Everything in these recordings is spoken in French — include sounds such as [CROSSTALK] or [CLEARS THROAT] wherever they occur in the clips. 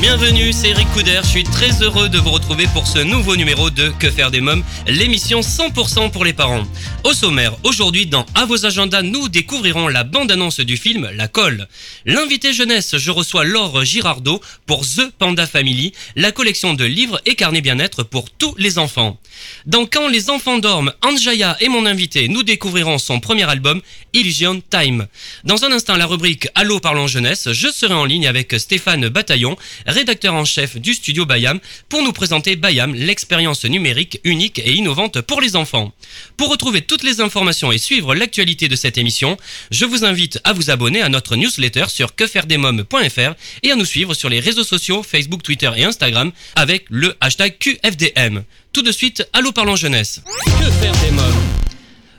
Bienvenue, c'est Eric Couder, je suis très heureux de vous retrouver pour ce nouveau numéro de Que faire des mômes, l'émission 100% pour les parents. Au sommaire, aujourd'hui dans À vos agendas, nous découvrirons la bande-annonce du film La Colle. L'invité jeunesse, je reçois Laure Girardot pour The Panda Family, la collection de livres et carnets bien-être pour tous les enfants. Dans Quand les enfants dorment, Anjaya et mon invité, nous découvrirons son premier album, Illusion Time. Dans un instant, la rubrique Allô parlons jeunesse, je serai en ligne avec Stéphane Bataillon, rédacteur en chef du studio Bayam, pour nous présenter Bayam, l'expérience numérique unique et innovante pour les enfants. Pour retrouver toutes les informations et suivre l'actualité de cette émission, je vous invite à vous abonner à notre newsletter sur quefairedesmoms.fr et à nous suivre sur les réseaux sociaux Facebook, Twitter et Instagram avec le hashtag QFDM. Tout de suite, Allô parlons jeunesse. Que faire des mômes?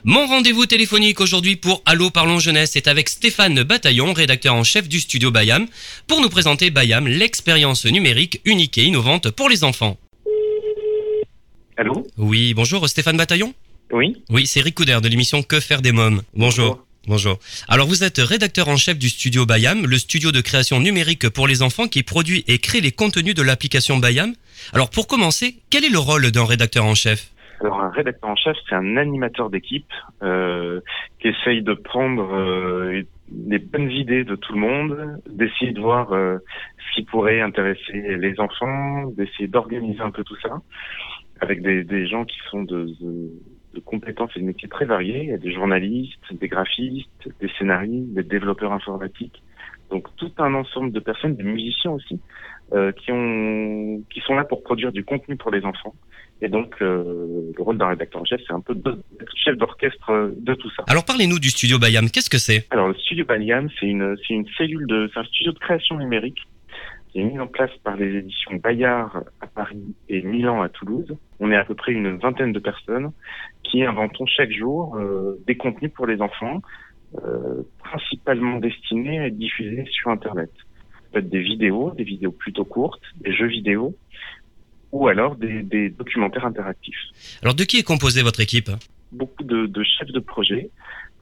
Mon rendez-vous téléphonique aujourd'hui pour Allô Parlons Jeunesse est avec Stéphane Bataillon, rédacteur en chef du studio Bayam, pour nous présenter Bayam, l'expérience numérique unique et innovante pour les enfants. Allô Oui, bonjour Stéphane Bataillon Oui Oui, c'est Rick Couder de l'émission Que faire des mômes. Bonjour. Bonjour. Alors vous êtes rédacteur en chef du studio Bayam, le studio de création numérique pour les enfants qui produit et crée les contenus de l'application Bayam. Alors pour commencer, quel est le rôle d'un rédacteur en chef? Alors un rédacteur en chef, c'est un animateur d'équipe euh, qui essaye de prendre euh, les bonnes idées de tout le monde, d'essayer de voir euh, ce qui pourrait intéresser les enfants, d'essayer d'organiser un peu tout ça avec des, des gens qui sont de, de, de compétences et de métiers très variés. Il y a des journalistes, des graphistes, des scénaristes, des développeurs informatiques. Donc tout un ensemble de personnes, des musiciens aussi, euh, qui ont qui sont là pour produire du contenu pour les enfants. Et donc euh, le rôle d'un rédacteur en chef, c'est un peu de- d'être chef d'orchestre de tout ça. Alors parlez-nous du studio Bayam, qu'est-ce que c'est? Alors le studio Bayam, c'est une c'est une cellule de c'est un studio de création numérique qui est mis en place par les éditions Bayard à Paris et Milan à Toulouse. On est à peu près une vingtaine de personnes qui inventons chaque jour euh, des contenus pour les enfants, euh, principalement destinés à être diffusés sur Internet. Ça peut être des vidéos, des vidéos plutôt courtes, des jeux vidéo, ou alors des, des documentaires interactifs. Alors de qui est composée votre équipe? Beaucoup de, de chefs de projet,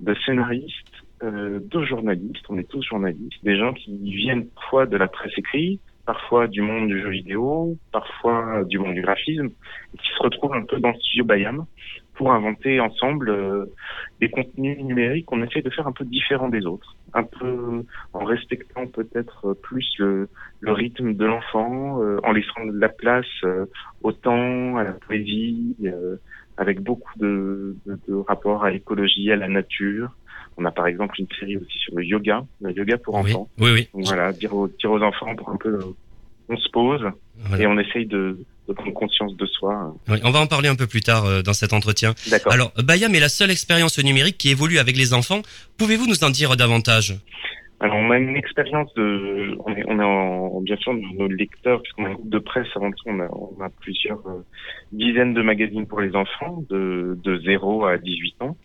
de scénaristes, euh, de journalistes. On est tous journalistes, des gens qui viennent parfois de la presse écrite, parfois du monde du jeu vidéo, parfois du monde du graphisme, et qui se retrouvent un peu dans le studio Bayam pour inventer ensemble euh, des contenus numériques qu'on essaie de faire un peu différents des autres, un peu en respectant peut-être plus le, le rythme de l'enfant, euh, en laissant de la place euh, au temps, à la poésie, euh, avec beaucoup de, de, de rapports à l'écologie, à la nature. On a par exemple une série aussi sur le yoga, le yoga pour Oui, enfants. oui, oui. Donc voilà, dire aux, dire aux enfants pour un peu, euh, on se pose Voilà. et on essaye de, de prendre conscience de soi. Oui, on va en parler un peu plus tard euh, dans cet entretien. D'accord. Alors, Bayam est la seule expérience numérique qui évolue avec les enfants. Pouvez-vous nous en dire davantage? Alors, on a une expérience de, on est, on est en, bien sûr, nos lecteurs, puisqu'on a un groupe de presse avant tout, on a, on a plusieurs euh, dizaines de magazines pour les enfants, de, de 0 à 18 ans.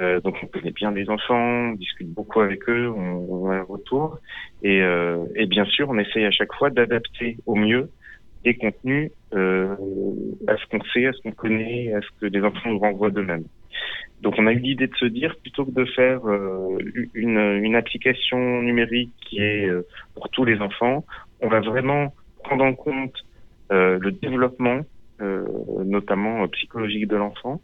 Euh, donc, on connaît bien les enfants, on discute beaucoup avec eux, on, on a un retour. Et, euh, et bien sûr, on essaye à chaque fois d'adapter au mieux les contenus euh, à ce qu'on sait, à ce qu'on connaît, à ce que les enfants nous renvoient d'eux-mêmes. Donc on a eu l'idée de se dire, plutôt que de faire euh, une, application numérique qui est euh, pour tous les enfants, on va vraiment prendre en compte le développement, notamment psychologique de l'enfant,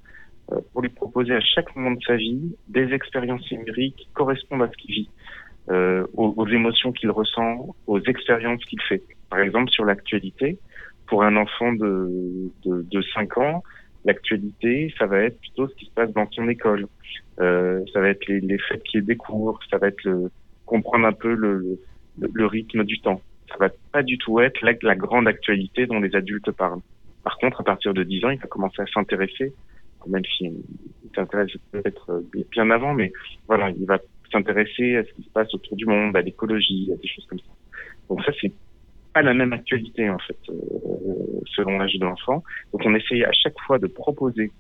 pour lui proposer à chaque moment de sa vie des expériences numériques qui correspondent à ce qu'il vit, aux émotions qu'il ressent, aux expériences qu'il fait. Par exemple, sur l'actualité, pour un enfant de, de, de 5 ans, l'actualité, ça va être plutôt ce qui se passe dans son école. Euh, ça va être les, les faits qu'il découvre, ça va être le, comprendre un peu le, le, rythme du temps. Ça va pas du tout être la, la grande actualité dont les adultes parlent. Par contre, à partir de 10 ans, il va commencer à s'intéresser, même s'il s'intéresse peut-être euh, bien avant, mais voilà, il va s'intéresser à ce qui se passe autour du monde, à l'écologie, à des choses comme ça. Donc ça, c'est pas la même actualité en fait euh, selon l'âge de l'enfant. Donc on essaye à chaque fois de proposer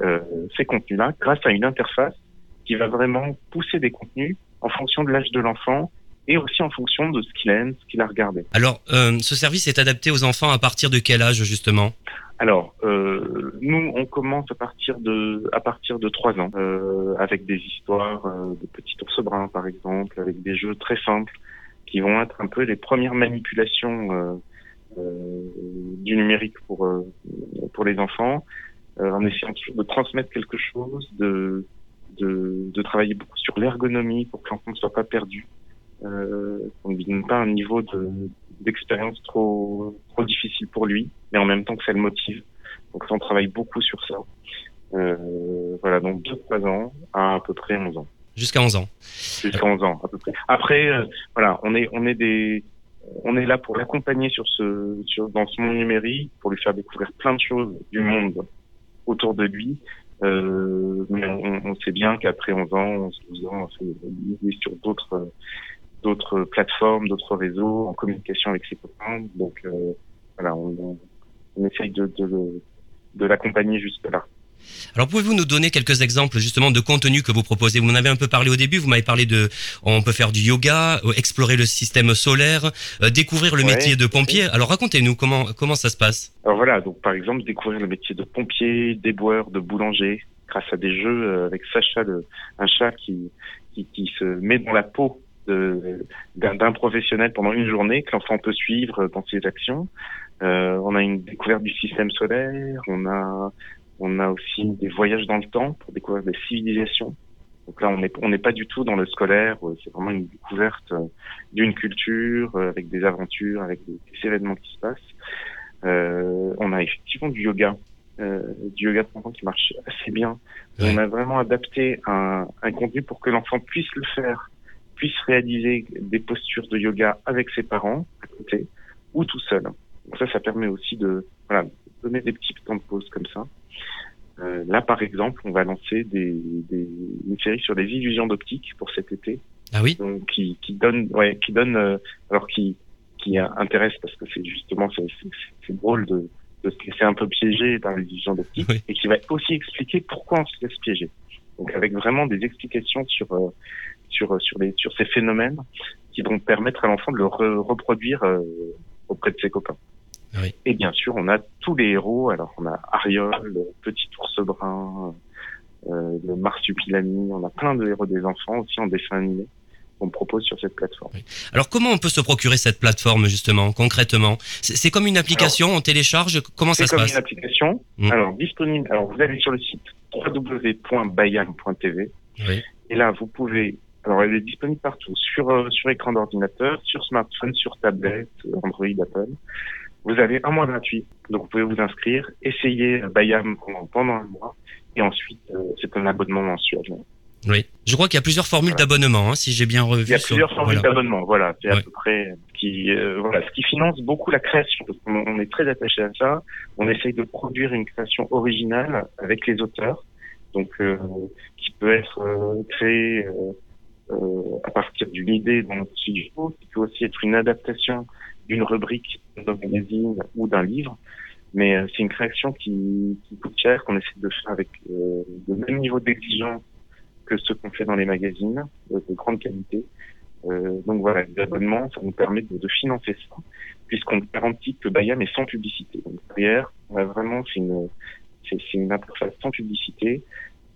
euh, ces contenus-là grâce à une interface qui va vraiment pousser des contenus en fonction de l'âge de l'enfant et aussi en fonction de ce qu'il aime, ce qu'il a regardé. Alors, euh, ce service est adapté aux enfants à partir de quel âge justement? Alors, euh, nous, on commence à partir de à partir de trois ans, euh, avec des histoires euh, de petits ours bruns, par exemple, avec des jeux très simples qui vont être un peu les premières manipulations euh, euh, du numérique pour euh, pour les enfants, en essayant toujours de transmettre quelque chose, de de, de travailler beaucoup sur l'ergonomie pour que l'enfant ne soit pas perdu qu'on ne donne pas un niveau de, d'expérience trop, trop difficile pour lui, mais en même temps que ça le motive. Donc on travaille beaucoup sur ça. Voilà, donc 2-3 ans à à peu près 11 ans. Jusqu'à 11 ans. Jusqu'à 11 ans, à peu près. Après, euh, voilà, on est, on est des, on est là pour l'accompagner sur ce, dans ce monde numérique, pour lui faire découvrir plein de choses du monde autour de lui. Euh, mais on, on sait bien qu'après 11 ans, 11, 12 ans, il est sur d'autres, d'autres plateformes, d'autres réseaux, en communication avec ses copains. Donc euh, voilà, on, on essaye de l'accompagner jusque là. Alors pouvez-vous nous donner quelques exemples justement de contenu que vous proposez? Vous en avez un peu parlé au début, vous m'avez parlé de on peut faire du yoga, euh, explorer le système solaire, euh, découvrir le Ouais, métier de pompier. Alors racontez-nous comment comment ça se passe Alors voilà, donc par exemple découvrir le métier de pompier, d'éboueur, de boulanger, grâce à des jeux euh, avec Sacha, le, un chat qui, qui, qui se met dans la peau d'un d'un professionnel pendant une journée que l'enfant peut suivre dans ses actions. Euh, on a une découverte du système solaire, on a on a aussi des voyages dans le temps pour découvrir des civilisations. Donc là, on n'est on n'est pas du tout dans le scolaire, euh, c'est vraiment une découverte euh, d'une culture euh, avec des aventures, avec des, des événements qui se passent. Euh, on a effectivement du yoga, euh, du yoga de enfant qui marche assez bien. On a vraiment adapté un, un contenu pour que l'enfant puisse le faire, puisse réaliser des postures de yoga avec ses parents à côté ou tout seul. Donc ça, ça permet aussi de voilà, donner des petits temps de pause comme ça. Euh, là, par exemple, on va lancer des, des, une série sur les illusions d'optique pour cet été. Ah oui donc qui, qui donne ouais qui donne euh, alors qui qui intéresse parce que c'est justement c'est drôle de de se laisser un peu piéger dans les illusions d'optique Oui. et qui va aussi expliquer pourquoi on se laisse piéger. Donc avec vraiment des explications sur euh, sur sur les sur ces phénomènes qui vont permettre à l'enfant de le re- reproduire auprès de ses copains Oui. et bien sûr on a tous les héros alors on a Ariol le petit ours brun euh, le marsupilami on a plein de héros des enfants aussi en dessin animé qu'on propose sur cette plateforme. Alors comment on peut se procurer cette plateforme justement concrètement? C'est c'est comme une application, on télécharge? Comment ça C'est se comme passe? une application. Mm. Alors disponible. Alors vous allez sur le site www.bayam.tv Oui. et là vous pouvez. Alors elle est disponible partout sur euh, sur écran d'ordinateur, sur smartphone, sur tablette, Android, Apple. Vous avez un mois gratuit, donc vous pouvez vous inscrire, essayer euh, Bayam pendant, un mois et ensuite euh, c'est un abonnement mensuel. Oui. Je crois qu'il y a plusieurs formules Voilà. d'abonnement, hein, si j'ai bien revu. Il y a sur- plusieurs formules voilà. d'abonnement, voilà, c'est à peu près qui euh, voilà, ce qui finance beaucoup la création parce on est très attaché à ça. On essaye de produire une création originale avec les auteurs, donc euh, qui peut être euh, créée euh, euh, à partir d'une idée dans notre studio, qui peut aussi être une adaptation d'une rubrique d'un magazine ou d'un livre. Mais euh, c'est une création qui, qui coûte cher, qu'on essaie de faire avec euh, le même niveau d'exigence que ce qu'on fait dans les magazines, de, de grande qualité. Euh, donc voilà, les abonnements, ça nous permet de, de financer ça, puisqu'on garantit que Bayam est sans publicité. Donc derrière, vraiment, c'est une, c'est une interface sans publicité.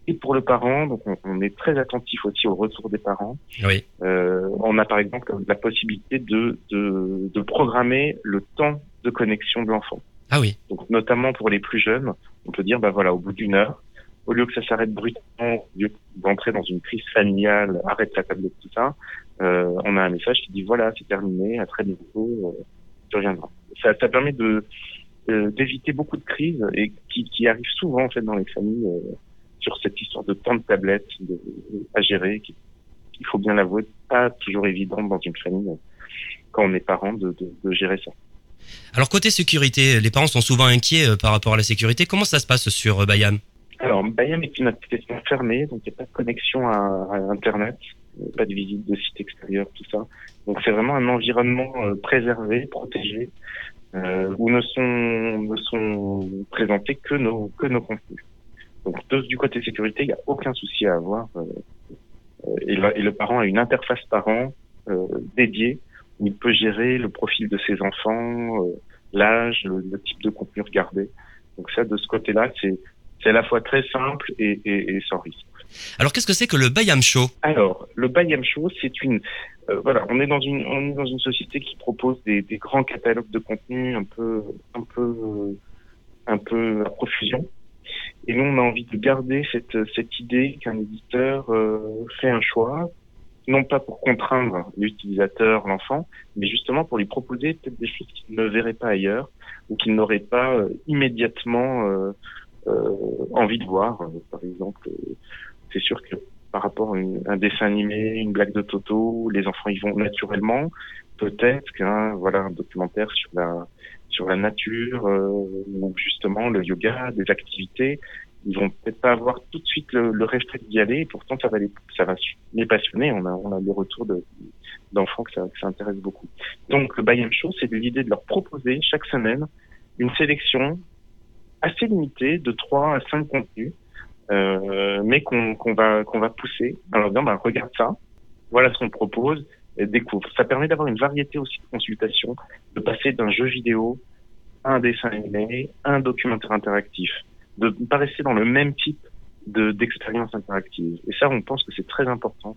Et pour le parent, donc on, on est très attentif aussi au retour des parents. Oui. Euh, on a par exemple la possibilité de, de, de programmer le temps de connexion de l'enfant. Ah oui. Donc notamment pour les plus jeunes, on peut dire bah voilà au bout d'une heure, au lieu que ça s'arrête brutalement, au lieu d'entrer dans une crise familiale, arrête la tablette tout ça, euh, on a un message qui dit voilà c'est terminé, à très bientôt, euh, tu reviendras. Ça, ça permet de euh, d'éviter beaucoup de crises et qui, qui arrivent souvent en fait dans les familles euh, sur cette histoire de temps de tablette de, à gérer, qui, il faut bien l'avouer, pas toujours évident dans une famille euh, quand on est parent de, de, de gérer ça. Alors côté sécurité, les parents sont souvent inquiets euh, par rapport à la sécurité. Comment ça se passe sur euh, Bayam? Alors, Bayam est une application fermée, donc il n'y a pas de connexion à, à Internet. pas de visite de site extérieur, tout ça. Donc c'est vraiment un environnement préservé, protégé, où ne sont ne sont présentés que nos que nos contenus. Donc du côté sécurité, il n'y a aucun souci à avoir. et, et, le parent a une interface parent dédiée où il peut gérer le profil de ses enfants, l'âge, le, type de contenu regardé. Donc ça, de ce côté-là, c'est c'est à la fois très simple et, et, et sans risque. Alors qu'est-ce que c'est que le Bayam Show? Alors le Bayam Show, c'est une euh, voilà, on est dans une on est dans une société qui propose des, des grands catalogues de contenu un peu un peu un peu à profusion. Et nous, on a envie de garder cette cette idée qu'un éditeur euh, fait un choix, non pas pour contraindre l'utilisateur, l'enfant, mais justement pour lui proposer peut-être des choses qu'il ne verrait pas ailleurs ou qu'il n'aurait pas euh, immédiatement euh, envie de voir. par exemple, c'est sûr que par rapport à un dessin animé, une blague de Toto, les enfants y vont naturellement. Peut-être qu'un voilà documentaire sur la sur la nature ou justement le yoga, des activités, ils vont peut-être pas avoir tout de suite le, le réflexe d'y aller. Et pourtant, ça va les, ça va les passionner. On a, on a des retours de, d'enfants que ça, ça intéresse beaucoup. Donc, le Bayern Show, c'est l'idée de leur proposer chaque semaine une sélection assez limitée de 3 à 5 contenus, euh, mais qu'on, qu'on va, qu'on va pousser. Alors, disant, bah, regarde ça. Voilà ce qu'on propose. Découvre. Ça permet d'avoir une variété aussi de consultations, de passer d'un jeu vidéo à un dessin animé, à un documentaire interactif de ne pas rester dans le même type de d'expérience interactive. Et ça, on pense que c'est très important,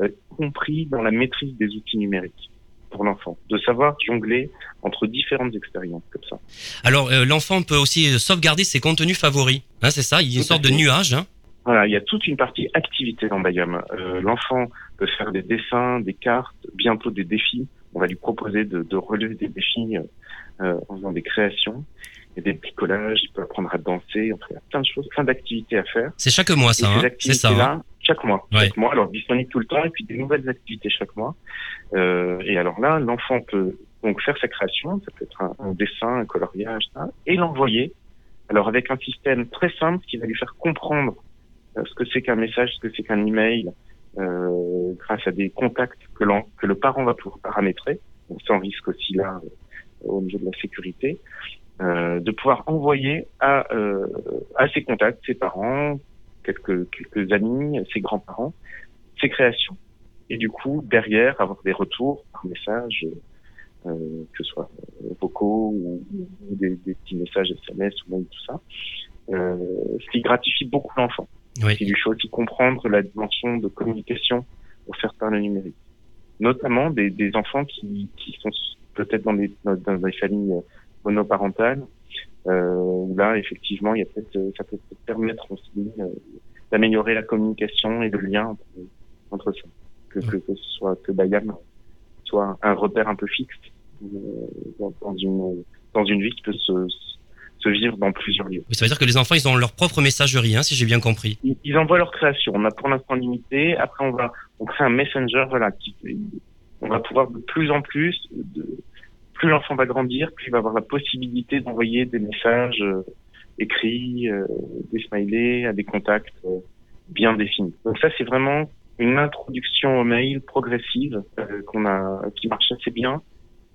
euh, compris dans la maîtrise des outils numériques pour l'enfant, de savoir jongler entre différentes expériences comme ça. Alors, euh, l'enfant peut aussi euh, sauvegarder ses contenus favoris, hein, c'est ça Il y a une sorte de nuage. Hein voilà, il y a toute une partie activité dans Bayam. Euh, l'enfant peut faire des dessins, des cartes, bientôt des défis. On va lui proposer de, de relever des défis euh, en faisant des créations a des bricolages, il peut apprendre à danser, enfin, il y a plein de choses, plein d'activités à faire. C'est chaque mois, ça, hein C'est ça. Hein chaque mois, chaque mois, alors disponible tout le temps, et puis des nouvelles activités chaque mois. Euh, et alors là, l'enfant peut donc faire sa création, ça peut être un, dessin, un coloriage, ça, et l'envoyer. Alors avec un système très simple qui va lui faire comprendre euh, ce que c'est qu'un message, ce que c'est qu'un email, euh, grâce à des contacts que, que le parent va pouvoir paramétrer, sans risque aussi là euh, au niveau de la sécurité. Euh, de pouvoir envoyer à, euh, à ses contacts, ses parents, quelques, quelques amis, ses grands-parents, ses créations. Et du coup, derrière, avoir des retours par message, euh, que ce soit vocaux ou, des, des, petits messages SMS ou même tout ça, euh, ce qui gratifie beaucoup l'enfant. Oui. Qui lui fait aussi comprendre la dimension de communication offerte par le numérique. Notamment des, des enfants qui, qui sont peut-être dans des, dans des familles monoparentale, euh, où là, effectivement, il y a peut-être, ça peut peut permettre aussi euh, d'améliorer la communication et le lien entre, entre ça. Que, que, que, ce soit que Bayam soit un repère un peu fixe euh, dans, dans, une dans une vie qui peut se, se vivre dans plusieurs lieux. ça veut dire que les enfants, ils ont leur propre messagerie, hein, si j'ai bien compris. Ils, ils, envoient leur création. On a pour l'instant limité. Après, on va on crée un messenger, voilà, qui on va pouvoir de plus en plus de, plus l'enfant va grandir, plus il va avoir la possibilité d'envoyer des messages euh, écrits, euh, des smileys à des contacts euh, bien définis. Donc ça, c'est vraiment une introduction au mail progressive qu'on a, qui marche assez bien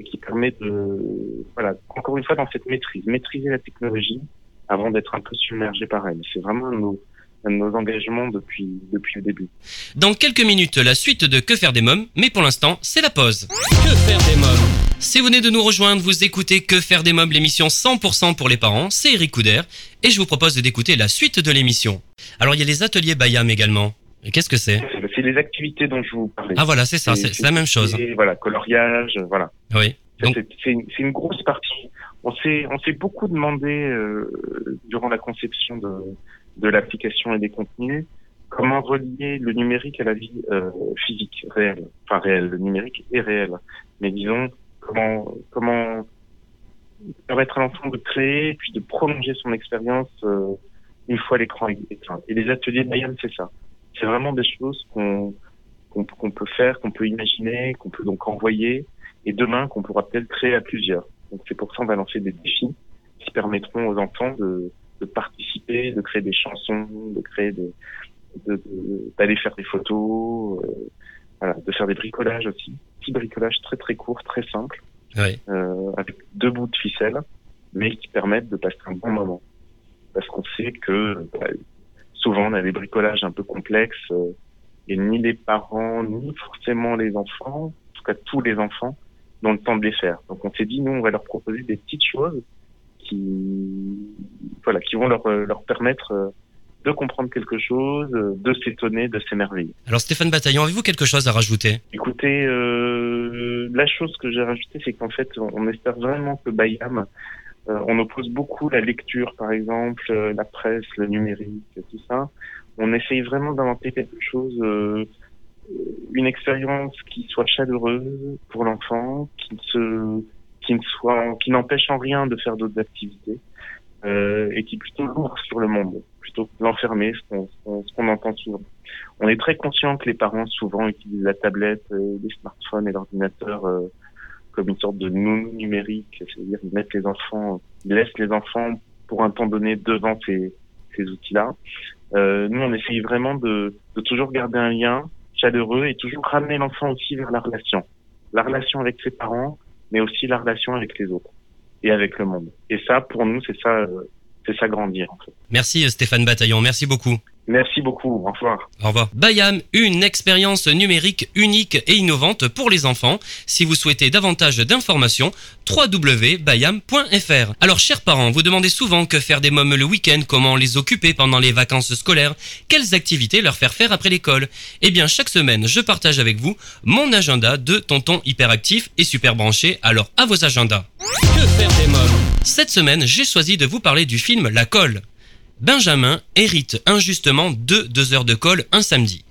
et qui permet de, voilà, encore une fois dans cette maîtrise, maîtriser la technologie avant d'être un peu submergé par elle. C'est vraiment un un de nos engagements depuis, depuis le début. Dans quelques minutes, la suite de Que faire des mômes, mais pour l'instant, c'est la pause. Que faire des mômes? Si vous venez de nous rejoindre, vous écoutez Que faire des mômes, l'émission 100% pour les parents, c'est Eric Couder, et je vous propose d'écouter la suite de l'émission. Alors, il y a les ateliers Bayam également. Qu'est-ce que c'est C'est les activités dont je vous parlais. Ah voilà, c'est ça, c'est la même chose. Voilà, coloriage, voilà. Oui. C'est une, une, grosse partie. On s'est on s'est beaucoup demandé euh, durant la conception de, de l'application et des contenus, comment relier le numérique à la vie euh, physique, réelle, enfin réelle, le numérique est réel, mais disons comment comment permettre à l'enfant de créer puis de prolonger son expérience euh, une fois l'écran éteint. Et les ateliers de Mayenne, c'est ça. C'est vraiment des choses qu'on qu'on peut faire, qu'on peut imaginer, qu'on peut donc envoyer, et demain qu'on pourra peut-être créer à plusieurs. Donc c'est pour ça qu'on va lancer des défis qui permettront aux enfants de de participer, de créer des chansons, de créer des, d'aller faire des photos, Voilà, de faire des bricolages aussi, petits bricolages très très courts, très simples, euh, avec deux bouts de ficelle, mais qui permettent de passer un bon moment. Parce qu'on sait que bah, souvent on a des bricolages un peu complexes euh, et ni les parents ni forcément les enfants, en tout cas tous les enfants, n'ont le temps de les faire. Donc on s'est dit nous on va leur proposer des petites choses qui voilà qui vont leur euh, leur permettre euh, de comprendre quelque chose, de s'étonner, de s'émerveiller. Alors Stéphane Bataillon, avez-vous quelque chose à rajouter? Écoutez, euh, la chose que j'ai rajoutée, c'est qu'en fait, on espère vraiment que Bayam, euh, on oppose beaucoup la lecture, par exemple, euh, la presse, le numérique, tout ça. On essaye vraiment d'inventer quelque chose, euh, une expérience qui soit chaleureuse pour l'enfant, qui ne soit, qui n'empêche en rien de faire d'autres activités, et qui plutôt l'ouvre sur le monde, plutôt que l'enfermer, ce qu'on, ce qu'on- entend souvent. On est très conscient que les parents souvent utilisent la tablette, les smartphones et l'ordinateur comme une sorte de nounou numérique, c'est-à-dire ils mettent les enfants, ils les enfants pour un temps donné devant ces, ces outils-là. Euh, nous, on essaye vraiment de, de toujours garder un lien chaleureux et toujours ramener l'enfant aussi vers la relation, la relation avec ses parents, mais aussi la relation avec les autres et avec le monde. Et ça, pour nous, c'est ça, euh, c'est ça grandir en fait. Merci euh, Stéphane Bataillon, merci beaucoup. Merci beaucoup. Au revoir. Au revoir. Bayam, une expérience numérique unique et innovante pour les enfants. Si vous souhaitez davantage d'informations, www.bayam.fr. Alors, chers parents, vous demandez souvent que faire des mômes le week-end, comment les occuper pendant les vacances scolaires, quelles activités leur faire faire après l'école. Eh bien, chaque semaine, je partage avec vous mon agenda de tonton hyperactif et super branché. Alors, à vos agendas. Que faire des mômes? Cette semaine, j'ai choisi de vous parler du film La Colle. Benjamin hérite injustement de deux heures de colle un samedi.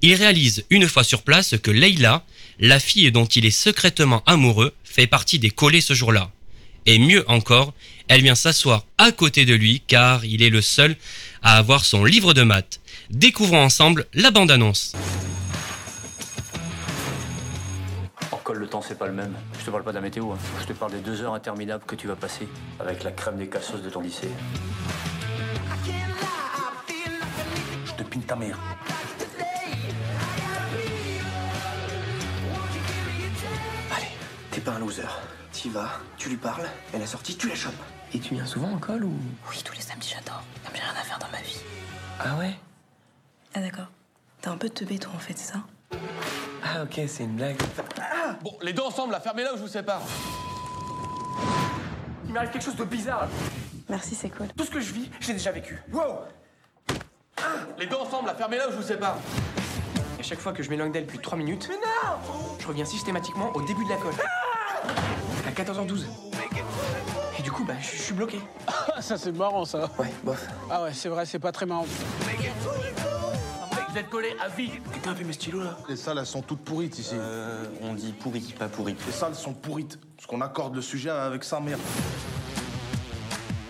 Il réalise une fois sur place que Leila, la fille dont il est secrètement amoureux, fait partie des collés ce jour-là. Et mieux encore, elle vient s'asseoir à côté de lui car il est le seul à avoir son livre de maths. Découvrons ensemble la bande-annonce. Colle, le temps, c'est pas le même. Je te parle pas de la météo, hein. je te parle des deux heures interminables que tu vas passer avec la crème des cassos de ton lycée. Je te pine ta mère. Allez, t'es pas un loser. T'y vas, tu lui parles, et la sortie, tu la chopes. Et tu viens souvent en col ou? Oui, tous les samedis, j'adore. Comme j'ai rien à faire dans ma vie. Ah ouais? Ah, d'accord. T'as un peu de teubé, toi, en fait, c'est ça? Ah ok, c'est une blague. Bon, les deux ensemble, là, fermez-la ou je vous sépare. Il m'arrive quelque chose de bizarre. Merci, c'est cool. Tout ce que je vis, je l'ai déjà vécu. Wow Les deux ensemble, là, fermez-la ou je vous sépare. À chaque fois que je m'éloigne d'elle plus de 3 minutes, Mais non je reviens systématiquement au début de la colle. À 14h12. Et du coup, bah, je suis bloqué. Ah, ça c'est marrant ça. Ouais, bof. Ah ouais, c'est vrai, c'est pas très marrant. Vous êtes collés à vie. Quelqu'un a vu mes stylos là Les salles, elles sont toutes pourrites ici. Euh, on dit pourri, pas pourri. Les salles sont pourrites. Parce qu'on accorde le sujet avec sa mère.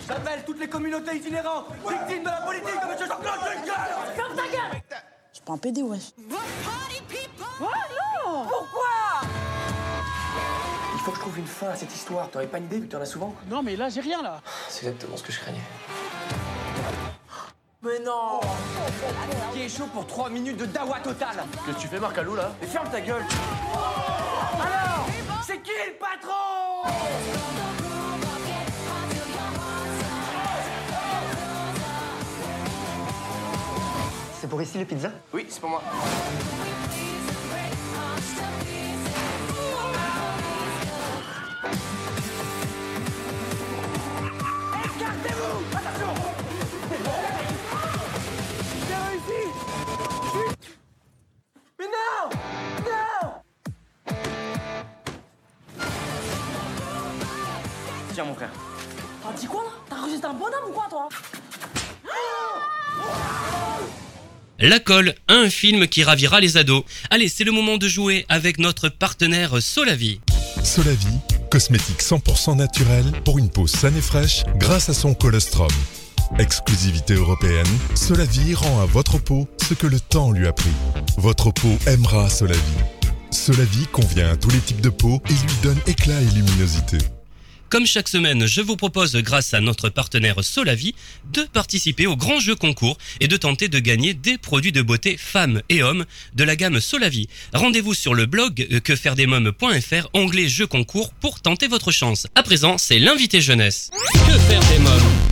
J'appelle toutes les communautés itinérantes, victimes de la politique de M. Jean-Claude Juncker C'est pas un PD, wesh. Il faut que je trouve une fin à cette histoire. T'aurais pas une idée vu que t'en as souvent? Non mais là j'ai rien là. C'est exactement ce que je craignais. Mais non Qui est chaud pour 3 minutes de dawa total Qu'est-ce que tu fais, Marc Alou, là? Et ferme ta gueule Alors C'est qui le patron? Pour ici les pizzas? Oui, c'est pour moi. Écartez-vous Attention! J'ai réussi! Chut! Mais non! Non! Tiens mon frère. T'as dit quoi, là? T'as enregistré un bonhomme ou quoi, toi? La Colle, un film qui ravira les ados. Allez, c'est le moment de jouer avec notre partenaire Solavi. Solavi, cosmétique 100% naturel pour une peau saine et fraîche grâce à son colostrum. Exclusivité européenne, Solavi rend à votre peau ce que le temps lui a pris. Votre peau aimera Solavi. Solavi convient à tous les types de peau et lui donne éclat et luminosité. Comme chaque semaine, je vous propose, grâce à notre partenaire Solavi, de participer au grand jeu concours et de tenter de gagner des produits de beauté femmes et hommes de la gamme Solavi. Rendez-vous sur le blog euh, quefairedesmoms.fr, onglet jeu concours pour tenter votre chance. À présent, c'est l'invité jeunesse. Que faire des mômes?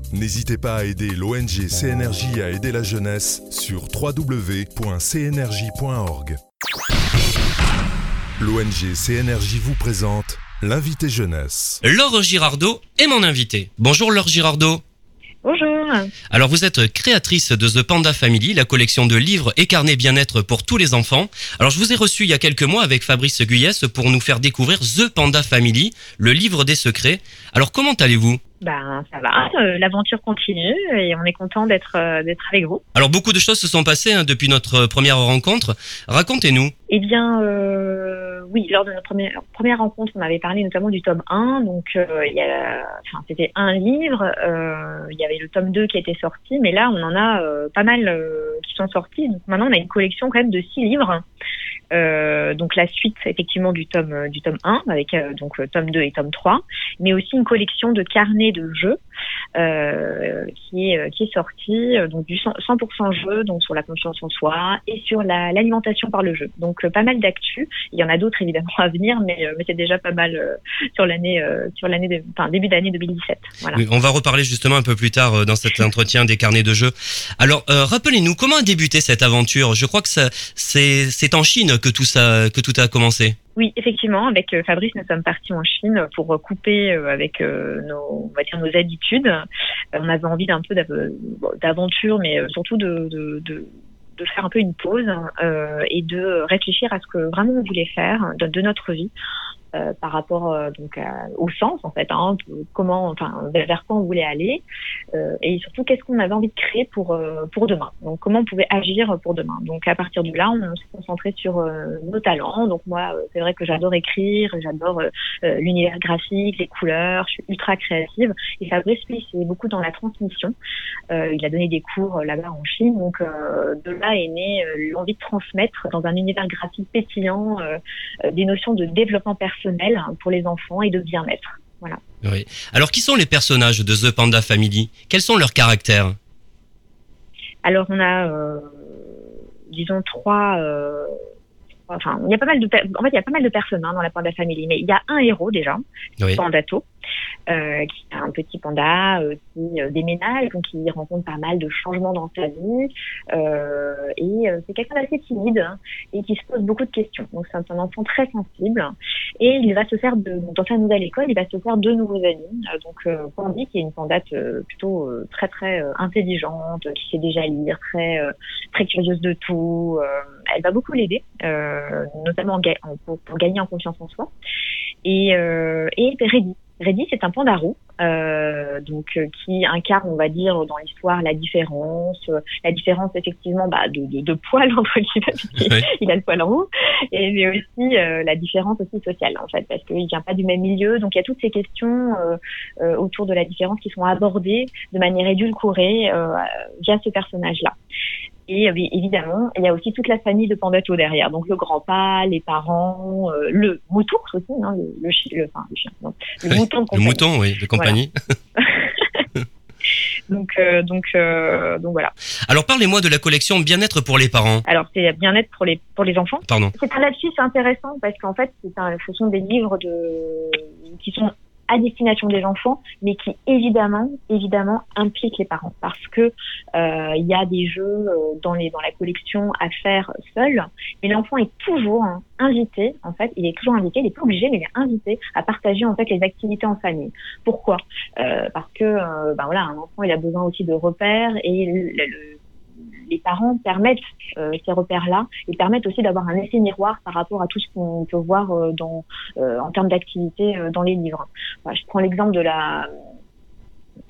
N'hésitez pas à aider l'ONG CNRJ à aider la jeunesse sur www.cnrj.org. L'ONG CNRJ vous présente l'invité jeunesse. Laure Girardot est mon invité. Bonjour Laure Girardot. Bonjour. Alors vous êtes créatrice de The Panda Family, la collection de livres et carnets bien-être pour tous les enfants. Alors je vous ai reçu il y a quelques mois avec Fabrice Guyès pour nous faire découvrir The Panda Family, le livre des secrets. Alors comment allez-vous? Ben ça va, euh, l'aventure continue et on est content d'être euh, d'être avec vous. Alors beaucoup de choses se sont passées hein, depuis notre première rencontre. Racontez-nous. Eh bien euh, oui, lors de notre première première rencontre, on avait parlé notamment du tome 1, donc euh, il y a enfin c'était un livre, euh, il y avait le tome 2 qui était sorti, mais là on en a euh, pas mal euh, qui sont sortis. Donc maintenant on a une collection quand même de six livres. Euh, donc la suite effectivement du tome euh, du tome 1 avec euh, donc euh, tome 2 et tome 3, mais aussi une collection de carnets de jeux euh, qui est qui est sortie donc du 100%, 100% jeu donc sur la confiance en soi et sur la- l'alimentation par le jeu. Donc pas mal d'actu. Il y en a d'autres évidemment à venir, mais mais c'est déjà pas mal sur l'année sur l'année enfin début d'année 2017. Voilà. Oui, on va reparler justement un peu plus tard dans cet [LAUGHS] entretien des carnets de jeux. Alors, rappelez-nous comment a débuté cette aventure? Je crois que c'est en Chine que tout ça, que tout a commencé. Oui, effectivement, avec euh, Fabrice, nous sommes partis en Chine pour couper euh, avec euh, nos, on va dire nos habitudes. On avait envie d'un peu d'aventure, mais surtout de, faire un peu une pause euh, et de réfléchir à ce que vraiment on voulait faire de notre vie. Euh, par rapport euh, donc à- au sens en fait, hein, comment, enfin vers quoi on voulait aller, euh, et surtout qu'est-ce qu'on avait envie de créer pour euh, pour demain. Donc comment on pouvait agir pour demain. Donc à partir de là, on s'est concentré sur euh, nos talents. Donc moi, c'est vrai que j'adore écrire, j'adore l'univers graphique, les couleurs, je suis ultra créative. Et Fabrice, lui, c'est beaucoup dans la transmission. Il a donné des cours là-bas en Chine, donc de là est née l'envie de transmettre dans un univers graphique pétillant des notions de développement personnel hein, pour les enfants et de bien-être. Voilà. Oui. Alors, qui sont les personnages de The Panda Family? Quels sont leurs caractères? Alors on a, euh, disons trois. euh, trois- Enfin, il y a pas mal de, en fait, il y a pas mal de personnes hein, dans la Panda Family, mais il y a un héros déjà, Oui. Pandato, euh, qui est un petit panda euh, qui euh, déménage, donc qui rencontre pas mal de changements dans sa vie, et c'est quelqu'un d'assez timide hein, et qui se pose beaucoup de questions. Donc c'est un, enfant très sensible, et il va se faire de, dans sa nouvelle école, il va se faire deux nouveaux amis. Donc Candy, qui est une pandate plutôt très très intelligente, qui sait déjà lire, très très curieuse de tout. elle va beaucoup l'aider, notamment pour, pour gagner en confiance en soi. Et, et Reddy. Reddy, c'est un panda roux, euh, donc euh, qui incarne, on va dire, dans l'histoire la différence, euh, la différence effectivement bah, de, de, de poil [LAUGHS] entre guillemets, Oui. il a le poil roux, et mais aussi euh, la différence aussi sociale en fait, parce qu'il vient pas du même milieu, donc il y a toutes ces questions autour de la différence qui sont abordées de manière édulcorée via ce personnage-là. Et évidemment, il y a aussi toute la famille de Pandato derrière. Donc le grand-pa, les parents, euh, le mouton aussi, hein, le, le, chi- le, enfin, le chien, non, le Oui, mouton de Le compagnie. mouton, oui, de compagnie. [LAUGHS] [LAUGHS] Donc, euh, donc, euh, donc voilà. Alors, parlez-moi de la collection Bien-être pour les parents. Alors c'est bien-être pour les pour les enfants. Pardon. C'est un c'est intéressant parce qu'en fait, un, ce sont des livres de qui sont à destination des enfants, mais qui évidemment, évidemment impliquent les parents parce que euh, il y a des jeux euh, dans les dans la collection à faire seul, mais l'enfant est toujours hein, invité. En fait, il est toujours invité, il est pas obligé, mais il est invité à partager en fait les activités en famille. Pourquoi? Euh, Parce que euh, ben voilà, un enfant il a besoin aussi de repères et le- le- les parents permettent euh, ces repères-là et permettent aussi d'avoir un effet miroir par rapport à tout ce qu'on peut voir euh, euh, en termes d'activité dans les livres. Je prends l'exemple de la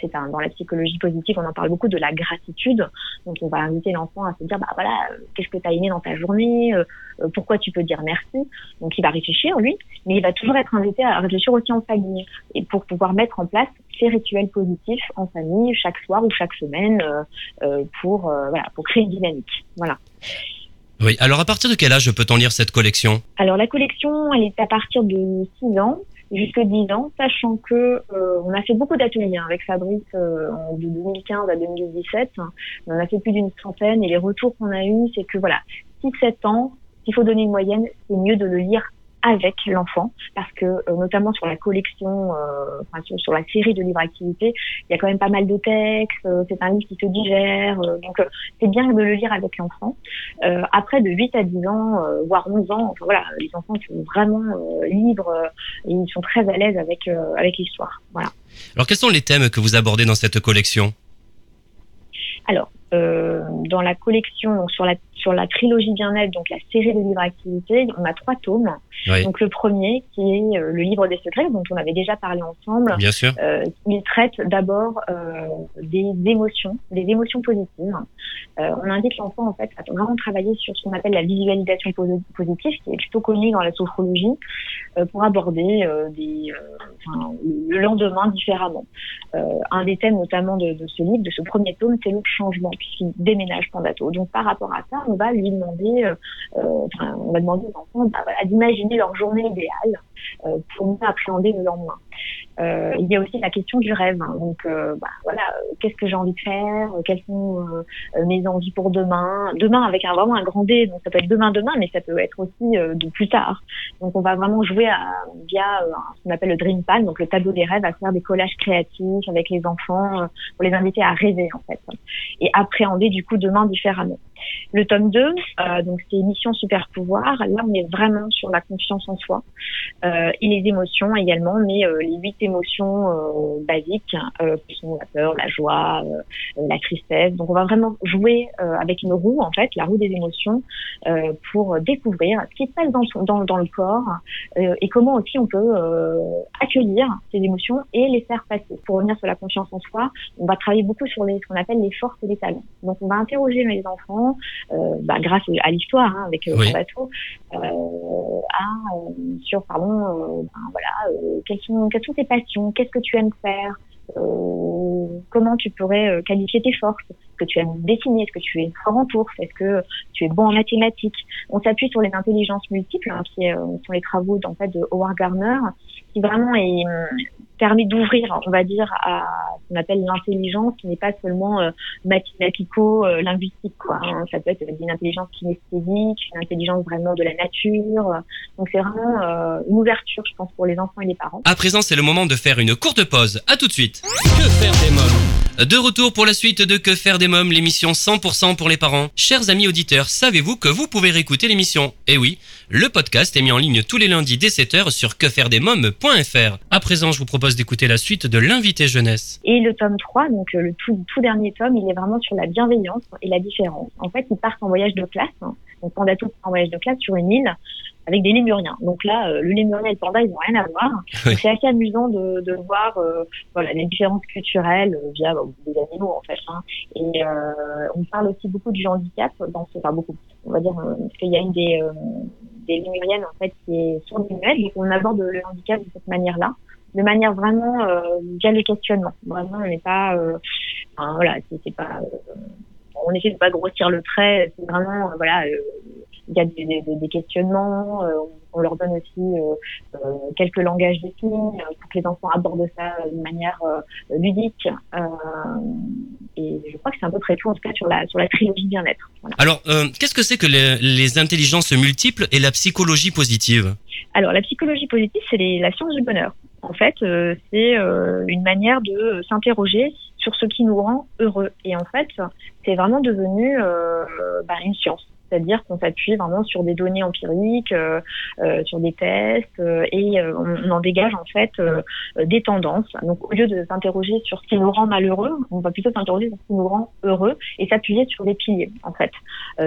c'est dans la psychologie positive, on en parle beaucoup de la gratitude. Donc on va inviter l'enfant à se dire, bah voilà, qu'est-ce que tu as aimé dans ta journée, pourquoi tu peux dire merci. Donc il va réfléchir lui, mais il va toujours être invité à réfléchir aussi en famille et pour pouvoir mettre en place ces rituels positifs en famille chaque soir ou chaque semaine pour voilà pour créer une dynamique. Voilà. Oui, alors à partir de quel âge peut-on lire cette collection? Alors la collection, elle est à partir de 6 ans jusque 10 ans, sachant que euh, on a fait beaucoup d'ateliers hein, avec Fabrice euh, de 2015 à 2017. On a fait plus d'une centaine et les retours qu'on a eus, c'est que voilà, 6-7 ans, s'il faut donner une moyenne, c'est mieux de le lire avec l'enfant parce que euh, notamment sur la collection, euh, enfin, sur, la série de livres activités, il y a quand même pas mal de textes. Euh, c'est un livre qui se digère, donc c'est bien de le lire avec l'enfant. après, de 8 à 10 ans, voire 11 ans, enfin voilà, les enfants sont vraiment libres et ils sont très à l'aise avec avec l'histoire. Voilà. Alors, quels sont les thèmes que vous abordez dans cette collection? Alors, euh, dans la collection, donc sur la sur la trilogie bien-être, donc la série de livres activités, on a trois tomes. Donc le premier qui est euh, le livre des secrets dont on avait déjà parlé ensemble. Bien sûr. Euh, il traite d'abord euh, des émotions, des émotions positives. Euh, on invite l'enfant en fait à vraiment travailler sur ce qu'on appelle la visualisation positive, qui est plutôt connue dans la sophrologie, euh, pour aborder des, enfin, le lendemain différemment. un des thèmes notamment de, de, ce livre, de ce premier tome, c'est le changement puisqu'il déménage Pandato. Donc par rapport à ça, on va lui demander, euh, euh, enfin, on va demander aux enfants bah, d'imaginer leur journée idéale euh, pour mieux appréhender le lendemain. Euh, il y a aussi la question du rêve. Hein. Donc euh, bah, voilà, qu'est-ce que j'ai envie de faire Quelles sont mes envies pour demain Demain avec un vraiment un grand D. Donc ça peut être demain demain, mais ça peut être aussi de plus tard. Donc on va vraiment jouer à, via ce qu'on appelle le dream pad, donc le tableau des rêves, à faire des collages créatifs avec les enfants pour les inviter à rêver en fait et appréhender du coup demain différemment. Le tome 2, euh, donc c'est mission super pouvoir. Là, on est vraiment sur la confiance en soi euh, et les émotions également, mais euh, les huit émotions basiques euh, qui sont la peur, la joie, la tristesse. Donc, on va vraiment jouer avec une roue en fait, la roue des émotions, pour découvrir ce qui se passe dans le corps et comment aussi on peut accueillir ces émotions et les faire passer. Pour revenir sur la confiance en soi, on va travailler beaucoup sur les, ce qu'on appelle les forces et les talents. Donc, on va interroger les enfants euh, bah, grâce à l'histoire hein, avec euh, oui. bateau, euh, à, sur pardon, ben, voilà, quelles sont quelles sont tes passions, qu'est-ce que tu aimes faire, comment tu pourrais qualifier tes forces? Est-ce que tu aimes dessiner? Est-ce que tu es fort en course? Est-ce que tu es bon en mathématiques? On s'appuie sur les intelligences multiples, hein, qui sont les travaux en fait de Howard Gardner, qui vraiment est, permet d'ouvrir, on va dire, à ce qu'on appelle l'intelligence, qui n'est pas seulement euh, mathématico-linguistique. quoi. Hein. Ça peut être une intelligence kinesthésique, une intelligence vraiment de la nature. Donc c'est vraiment euh, une ouverture, je pense, pour les enfants et les parents. À présent, c'est le moment de faire une courte pause. À tout de suite. Que faire des mômes De retour pour la suite de Que faire des mômes, l'émission 100% pour les parents. Chers amis auditeurs, savez-vous que vous pouvez réécouter l'émission? Eh oui, le podcast est mis en ligne tous les lundis dès 7h sur quefairedesmômes.fr. À présent, je vous propose d'écouter la suite de l'invité jeunesse. Et le tome 3, donc euh, le tout, dernier tome, il est vraiment sur la bienveillance et la différence. En fait, ils partent en voyage de classe, hein. Donc Panda tout en voyage de classe sur une île avec des lémuriens. Donc là, euh, le lémurien et le panda, ils n'ont rien à voir. [LAUGHS] C'est assez amusant de, de voir euh, voilà, les différences culturelles via bah, des animaux en fait. Hein. Et on parle aussi beaucoup du handicap dans ce, enfin beaucoup, on va dire, parce qu'il y a une des des lémuriennes en fait qui est sourde donc on aborde le handicap de cette manière-là de manière vraiment euh, via le questionnement. Vraiment, on n'est pas, euh, enfin, voilà, c'est pas, euh, on essaie de pas grossir le trait. C'est vraiment, euh, voilà, euh, il y a des, des, des questionnements. on leur donne aussi quelques langages de signes pour que les enfants abordent ça de manière ludique. et je crois que c'est un peu près tout en tout cas sur la sur la trilogie bien-être. Voilà. Alors, qu'est-ce que c'est que les, les intelligences multiples et la psychologie positive? Alors, la psychologie positive, c'est la science du bonheur. En fait, euh, c'est euh, une manière de s'interroger sur ce qui nous rend heureux. Et en fait, c'est vraiment devenu euh, bah, une science c'est-à-dire qu'on s'appuie vraiment sur des données empiriques, euh, euh, sur des tests, et on, en dégage en fait des tendances. Donc au lieu de s'interroger sur ce qui nous rend malheureux, on va plutôt s'interroger sur ce qui nous rend heureux et s'appuyer sur des piliers en fait,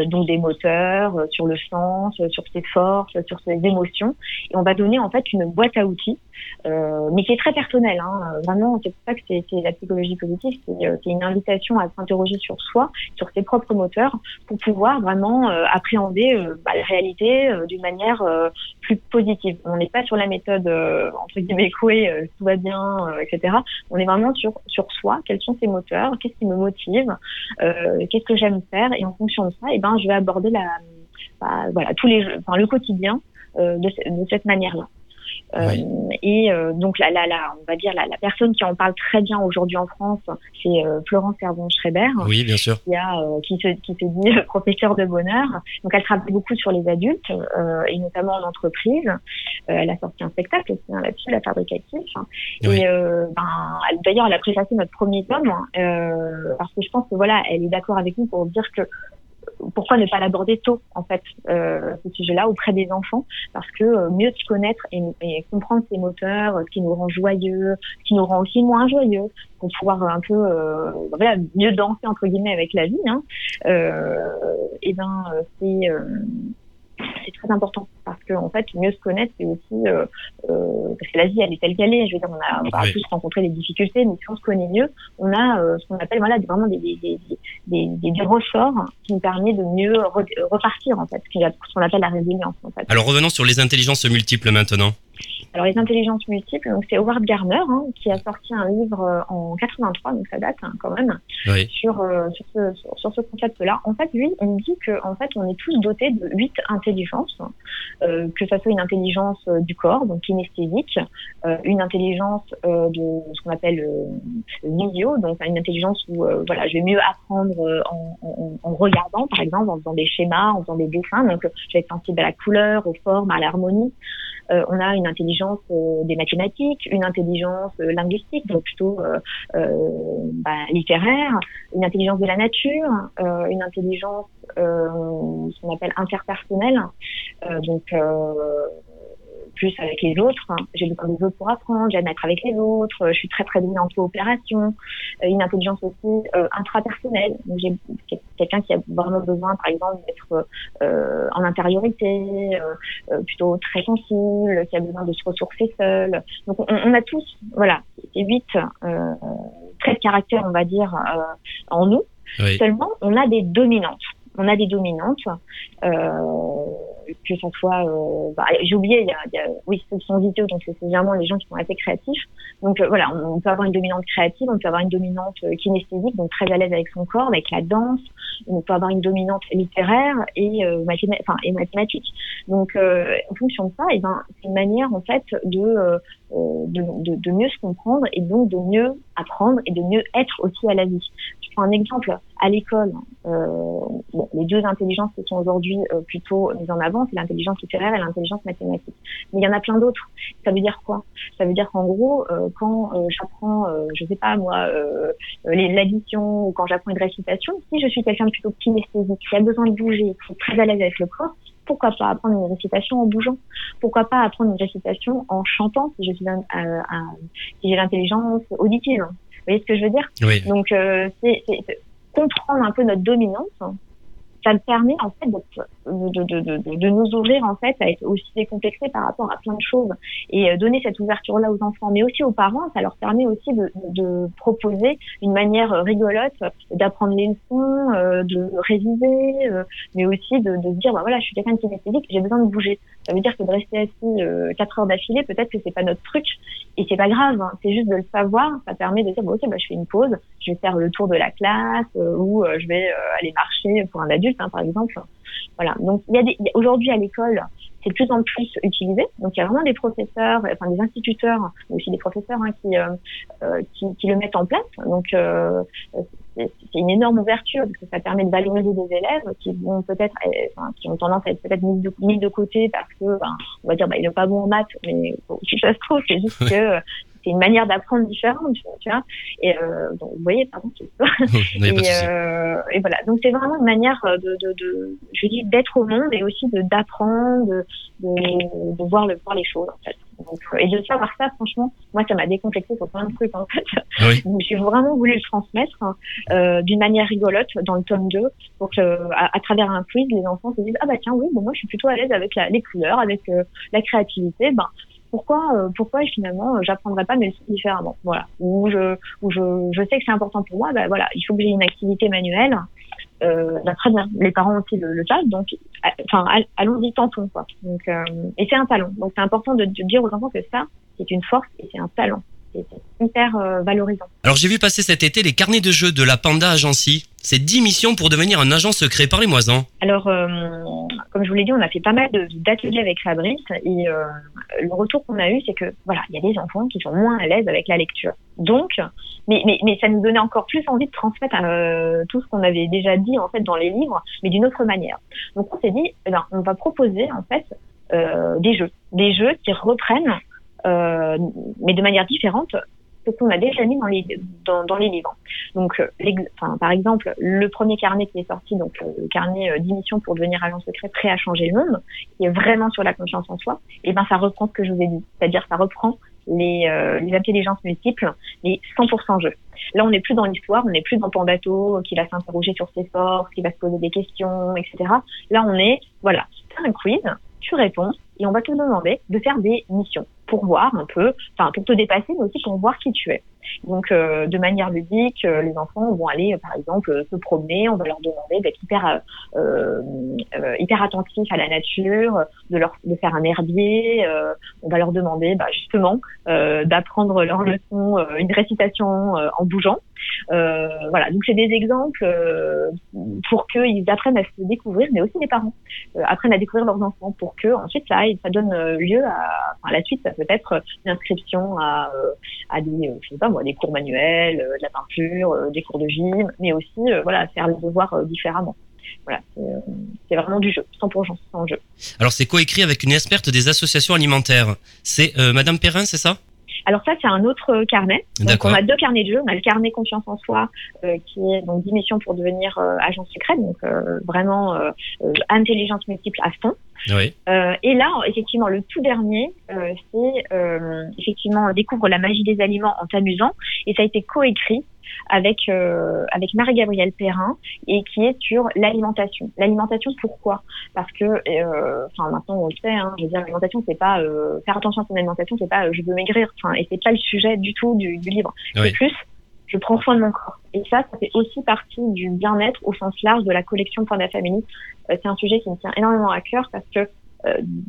donc des moteurs, sur le sens, sur ses forces, sur ses émotions, et on va donner en fait une boîte à outils euh, mais qui est très personnel. Hein. Vraiment, c'est pour ça que c'est la psychologie positive, c'est une invitation à s'interroger sur soi, sur ses propres moteurs, pour pouvoir vraiment appréhender bah, la réalité d'une manière plus positive. On n'est pas sur la méthode entre guillemets [LAUGHS] couée, tout va bien, etc. On est vraiment sur soi. Quels sont ses moteurs Qu'est-ce qui me motive Qu'est-ce que j'aime faire Et en fonction de ça, et eh ben, je vais aborder la bah, voilà tous les, enfin, le quotidien euh, de, cette manière-là. Euh, et euh, donc la, la, la, on va dire la, la, personne qui en parle très bien aujourd'hui en France, c'est euh, Florence Servon-Schreiber. Oui, bien sûr. Qui, a, qui, se, qui se dit [LAUGHS] professeur de bonheur. Donc elle travaille beaucoup sur les adultes et notamment en entreprise. elle a sorti un spectacle aussi hein, là-dessus, La Fabricatif. Et ben, d'ailleurs, elle a préfacé notre premier tome parce que je pense que voilà, elle est d'accord avec nous pour dire que pourquoi ne pas l'aborder tôt en fait euh, ce sujet-là auprès des enfants? Parce que euh, mieux se connaître et, et, comprendre ses moteurs, ce qui nous rend joyeux, ce qui nous rend aussi moins joyeux, pour pouvoir un peu euh, voilà, mieux danser entre guillemets avec la vie. Hein, euh, et ben c'est c'est très important parce que en fait mieux se connaître c'est aussi euh, euh, parce que la vie elle est telle qu'elle est. Je veux dire on a on tous rencontrer des difficultés mais si on se connaît mieux on a euh, ce qu'on appelle voilà vraiment des des, des, des, des, ressorts qui nous permettent de mieux repartir en fait ce qu'on appelle la résilience en fait. alors revenons sur les intelligences multiples maintenant alors les intelligences multiples, donc c'est Howard Gardner hein, qui a sorti un livre euh, en 83, donc ça date hein, quand même, sur, euh, sur ce, sur, ce concept-là. En fait, lui, il dit que en fait, on est tous dotés de huit intelligences, euh, que ça soit une intelligence euh, du corps, donc kinesthésique, une intelligence de ce qu'on appelle visio, donc une intelligence où voilà, je vais mieux apprendre en, en, en, regardant, par exemple, en faisant des schémas, en faisant des dessins, donc je vais être sensible à la couleur, aux formes, à l'harmonie. On a une intelligence euh, des mathématiques, une intelligence euh, linguistique, donc plutôt bah, littéraire, une intelligence de la nature, une intelligence ce qu'on appelle interpersonnelle, donc plus avec les autres. J'ai besoin des autres pour apprendre, j'aime être avec les autres, je suis très très douée en coopération, euh, une intelligence aussi euh, intrapersonnelle. J'ai quelqu'un qui a vraiment besoin, par exemple, d'être euh, en intériorité, euh, plutôt très sensible, qui a besoin de se ressourcer seul. Donc on, on a tous, voilà, ces huit traits de caractère, on va dire, en nous. Seulement, on a des dominantes on a des dominantes, euh, que ce soit, euh, bah, j'ai oublié, il y a, oui, ce sont vidéos, donc c'est généralement les gens qui sont assez créatifs. Donc euh, voilà, on, peut avoir une dominante créative, on peut avoir une dominante kinesthésique, donc très à l'aise avec son corps, avec la danse. On peut avoir une dominante littéraire et, mathématique. Donc en fonction de ça, eh ben, c'est une manière en fait de mieux se comprendre et donc de mieux apprendre et de mieux être aussi à la vie. Prends un exemple à l'école. Euh, bon, les deux intelligences qui sont aujourd'hui euh, plutôt mises en avant, c'est l'intelligence littéraire et l'intelligence mathématique. Mais il y en a plein d'autres. Ça veut dire quoi? Ça veut dire qu'en gros, euh, quand euh, j'apprends, je sais pas moi, l'addition ou quand j'apprends une récitation, si je suis quelqu'un de plutôt kinesthésique, qui a besoin de bouger, qui est très à l'aise avec le corps, pourquoi pas apprendre une récitation en bougeant? Pourquoi pas apprendre une récitation en chantant si je suis si j'ai l'intelligence auditive Vous voyez ce que je veux dire oui. Donc c'est comprendre un peu notre dominance ça me permet en fait de, de, de, de, nous ouvrir en fait à être aussi décomplexés par rapport à plein de choses et euh, donner cette ouverture là aux enfants mais aussi aux parents ça leur permet aussi de, de proposer une manière rigolote d'apprendre les leçons euh, de réviser euh, mais aussi de, de dire bah voilà je suis quelqu'un de kinesthésique j'ai besoin de bouger ça veut dire que de rester assis quatre heures d'affilée peut-être que c'est pas notre truc et c'est pas grave hein. c'est juste de le savoir ça permet de dire bon, ok bah je fais une pause je vais faire le tour de la classe ou je vais aller marcher pour un adulte Hein, par exemple. Voilà. Donc, il y a des, aujourd'hui à l'école, c'est de plus en plus utilisé. Donc, il y a vraiment des professeurs, enfin des instituteurs, mais aussi des professeurs hein, qui, euh, euh, qui, qui, le mettent en place. Donc, euh, c'est une énorme ouverture parce que ça permet de valoriser des élèves qui vont peut-être, enfin, qui ont tendance à être peut-être mis de, mis de côté parce que, ben, on va dire, bah, il n'est pas bon en maths, mais bon, [LAUGHS] si ça se trouve, c'est juste que c'est une manière d'apprendre différente, tu vois. Et euh, donc, vous voyez, pardon. [LAUGHS] et, euh, et voilà. Donc c'est vraiment une manière de, de, de je dis, d'être au monde et aussi de d'apprendre, de, de, de, voir le voir les choses en fait. Donc, euh, et de savoir ça, franchement, moi, ça m'a décomplexé sur plein de trucs, en fait. Oui. [LAUGHS] Donc, j'ai vraiment voulu le transmettre hein, euh, d'une manière rigolote dans le tome 2 pour que, à, à, travers un quiz, les enfants se disent, ah bah tiens, oui, bon, moi, je suis plutôt à l'aise avec la, les couleurs, avec euh, la créativité. Ben, pourquoi, euh, pourquoi finalement, euh, j'apprendrais pas mes leçons différemment? Voilà. Ou je, ou je, je sais que c'est important pour moi. Ben voilà, il faut que j'ai une activité manuelle. Euh, bah, très bien. Les parents aussi le, le savent, donc, enfin, all- allons-y, tentons quoi. Donc, euh, et c'est un talent. Donc, c'est important de, de dire aux enfants que ça, c'est une force et c'est un talent. C'est hyper euh, valorisant. Alors j'ai vu passer cet été les carnets de jeu de la Panda Agency. C'est 10 missions pour devenir un agent secret. Parlez-moi-en. Alors, euh, comme je vous l'ai dit, on a fait pas mal d'ateliers avec Fabrice et euh, le retour qu'on a eu, c'est que voilà, il y a des enfants qui sont moins à l'aise avec la lecture. Donc, mais, mais, mais ça nous donnait encore plus envie de transmettre euh, tout ce qu'on avait déjà dit en fait dans les livres, mais d'une autre manière. Donc, on s'est dit, eh ben, on va proposer en fait des jeux, des jeux qui reprennent, mais de manière différente, ce qu'on a déjà mis dans les dans, dans les livres. Donc, euh, enfin, par exemple, le premier carnet qui est sorti, donc euh, le carnet euh, 10 missions pour devenir agent secret, prêt à changer le monde, qui est vraiment sur la confiance en soi, et ben ça reprend ce que je vous ai dit, c'est-à-dire ça reprend les, euh, les intelligences multiples, les 100% jeux. Là, on n'est plus dans l'histoire, on n'est plus dans Pandato qui va s'interroger sur ses forces, qui va se poser des questions, etc. Là, on est, voilà, c'est un quiz, tu réponds, et on va te demander de faire des missions pour voir un peu, enfin pour te dépasser, mais aussi pour voir qui tu es. Donc, euh, de manière ludique, euh, les enfants vont aller, euh, par exemple, euh, se promener. On va leur demander d'être hyper, euh, euh, hyper attentifs à la nature, de leur de faire un herbier. euh, on va leur demander, bah, justement, euh, d'apprendre leur leçon, euh, une récitation euh, en bougeant. Euh, voilà. Donc, c'est des exemples euh, pour qu'ils apprennent à se découvrir, mais aussi les parents euh, apprennent à découvrir leurs enfants pour que ensuite ça, ça donne lieu à, la suite, ça peut être une inscription à, des, je sais pas moi, des cours manuels, de la peinture, des cours de gym, mais aussi voilà faire les devoirs différemment. Voilà, c'est vraiment du jeu, 100% sans jeu. Alors c'est coécrit avec une experte des associations alimentaires. C'est Madame Perrin, c'est ça? Alors ça, c'est un autre euh, carnet. Donc on a deux carnets de jeu. On a le carnet confiance en soi, euh, qui est donc 10 missions pour devenir euh, agent secret, donc euh, vraiment euh, euh, intelligence multiple à fond. Oui. Euh, et là, effectivement, le tout dernier, euh, c'est euh, effectivement découvre la magie des aliments en t'amusant, et ça a été coécrit avec euh, avec Marie-Gabrielle Perrin et qui est sur l'alimentation. L'alimentation, pourquoi? Parce que, euh, enfin maintenant on le sait, hein, je veux dire l'alimentation c'est pas euh, faire attention à son alimentation, c'est pas je veux maigrir, enfin et c'est pas le sujet du tout du, du livre. Oui. C'est plus je prends soin de mon corps. Et ça, ça fait aussi partie du bien-être au sens large de la collection Panda Family. Euh, c'est un sujet qui me tient énormément à cœur parce que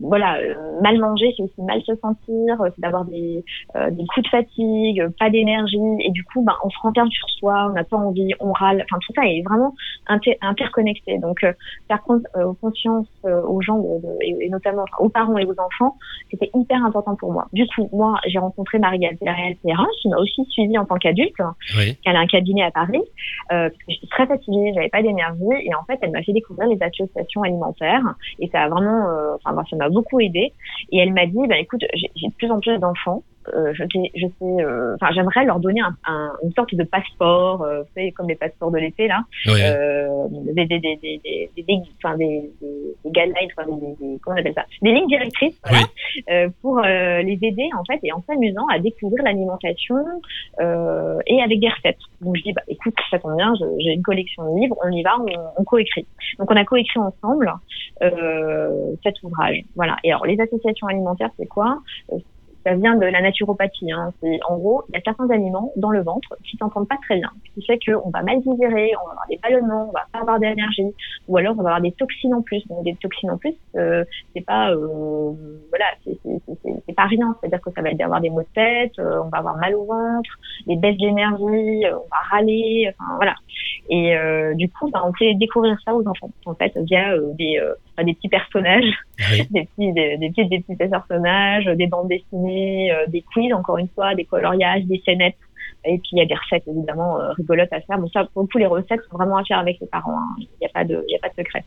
voilà, euh, mal manger, c'est aussi mal se sentir, euh, c'est d'avoir des, euh, des coups de fatigue, euh, pas d'énergie, et du coup, ben, on se renferme sur soi, on n'a pas envie, on râle. Enfin, tout ça est vraiment inter- interconnecté. Donc, euh, faire con- euh, conscience euh, aux gens, de- de- et, et notamment enfin, aux parents et aux enfants, c'était hyper important pour moi. Du coup, moi, j'ai rencontré Marie-Gabrielle Perrin, qui m'a aussi suivie en tant qu'adulte, Oui. elle a un cabinet à Paris, euh, parce que j'étais très fatiguée, j'avais pas d'énergie, et en fait, elle m'a fait découvrir les associations alimentaires, et ça a vraiment, euh, ça m'a beaucoup aidé. Et elle m'a dit, bah écoute, j'ai de plus en plus d'enfants, euh, je sais, je sais, euh, enfin, j'aimerais leur donner un, un- une sorte de passeport, euh, vous savez, comme les passeports de l'été là, Oui. euh, des, des, des, des, des, enfin, des, des, des guidelines, enfin, des, comment on appelle ça, des lignes directrices, voilà, euh, pour euh, les aider en fait et en s'amusant à découvrir l'alimentation euh, et avec des recettes. Donc je dis bah écoute ça tombe bien, j'ai une collection de livres, on y va, on, on coécrit. Donc on a coécrit ensemble euh, cet ouvrage. Voilà. Et alors les associations alimentaires c'est quoi? Euh, ça vient de la naturopathie. Hein. C'est en gros, il y a certains aliments dans le ventre qui s'entendent pas très bien, ce qui fait qu'on va mal digérer, on va avoir des ballonnements, on va pas avoir d'énergie, ou alors on va avoir des toxines en plus. Donc des toxines en plus, euh, c'est pas euh, voilà, c'est- pas rien. C'est-à-dire que ça va avoir des maux de tête, euh, on va avoir mal au ventre, des baisses d'énergie, euh, on va râler, enfin voilà. Et euh, du coup, bah, on fait découvrir ça aux enfants en fait via euh, des des petits personnages, [LAUGHS] des petits des, des petits des petits personnages, des bandes dessinées, euh, des quiz encore une fois, des coloriages, des scénettes. Et puis il y a des recettes évidemment euh, rigolotes à faire. Bon ça pour le coup les recettes sont vraiment à faire avec les parents. hein. Il n'y a pas de il a pas de secret.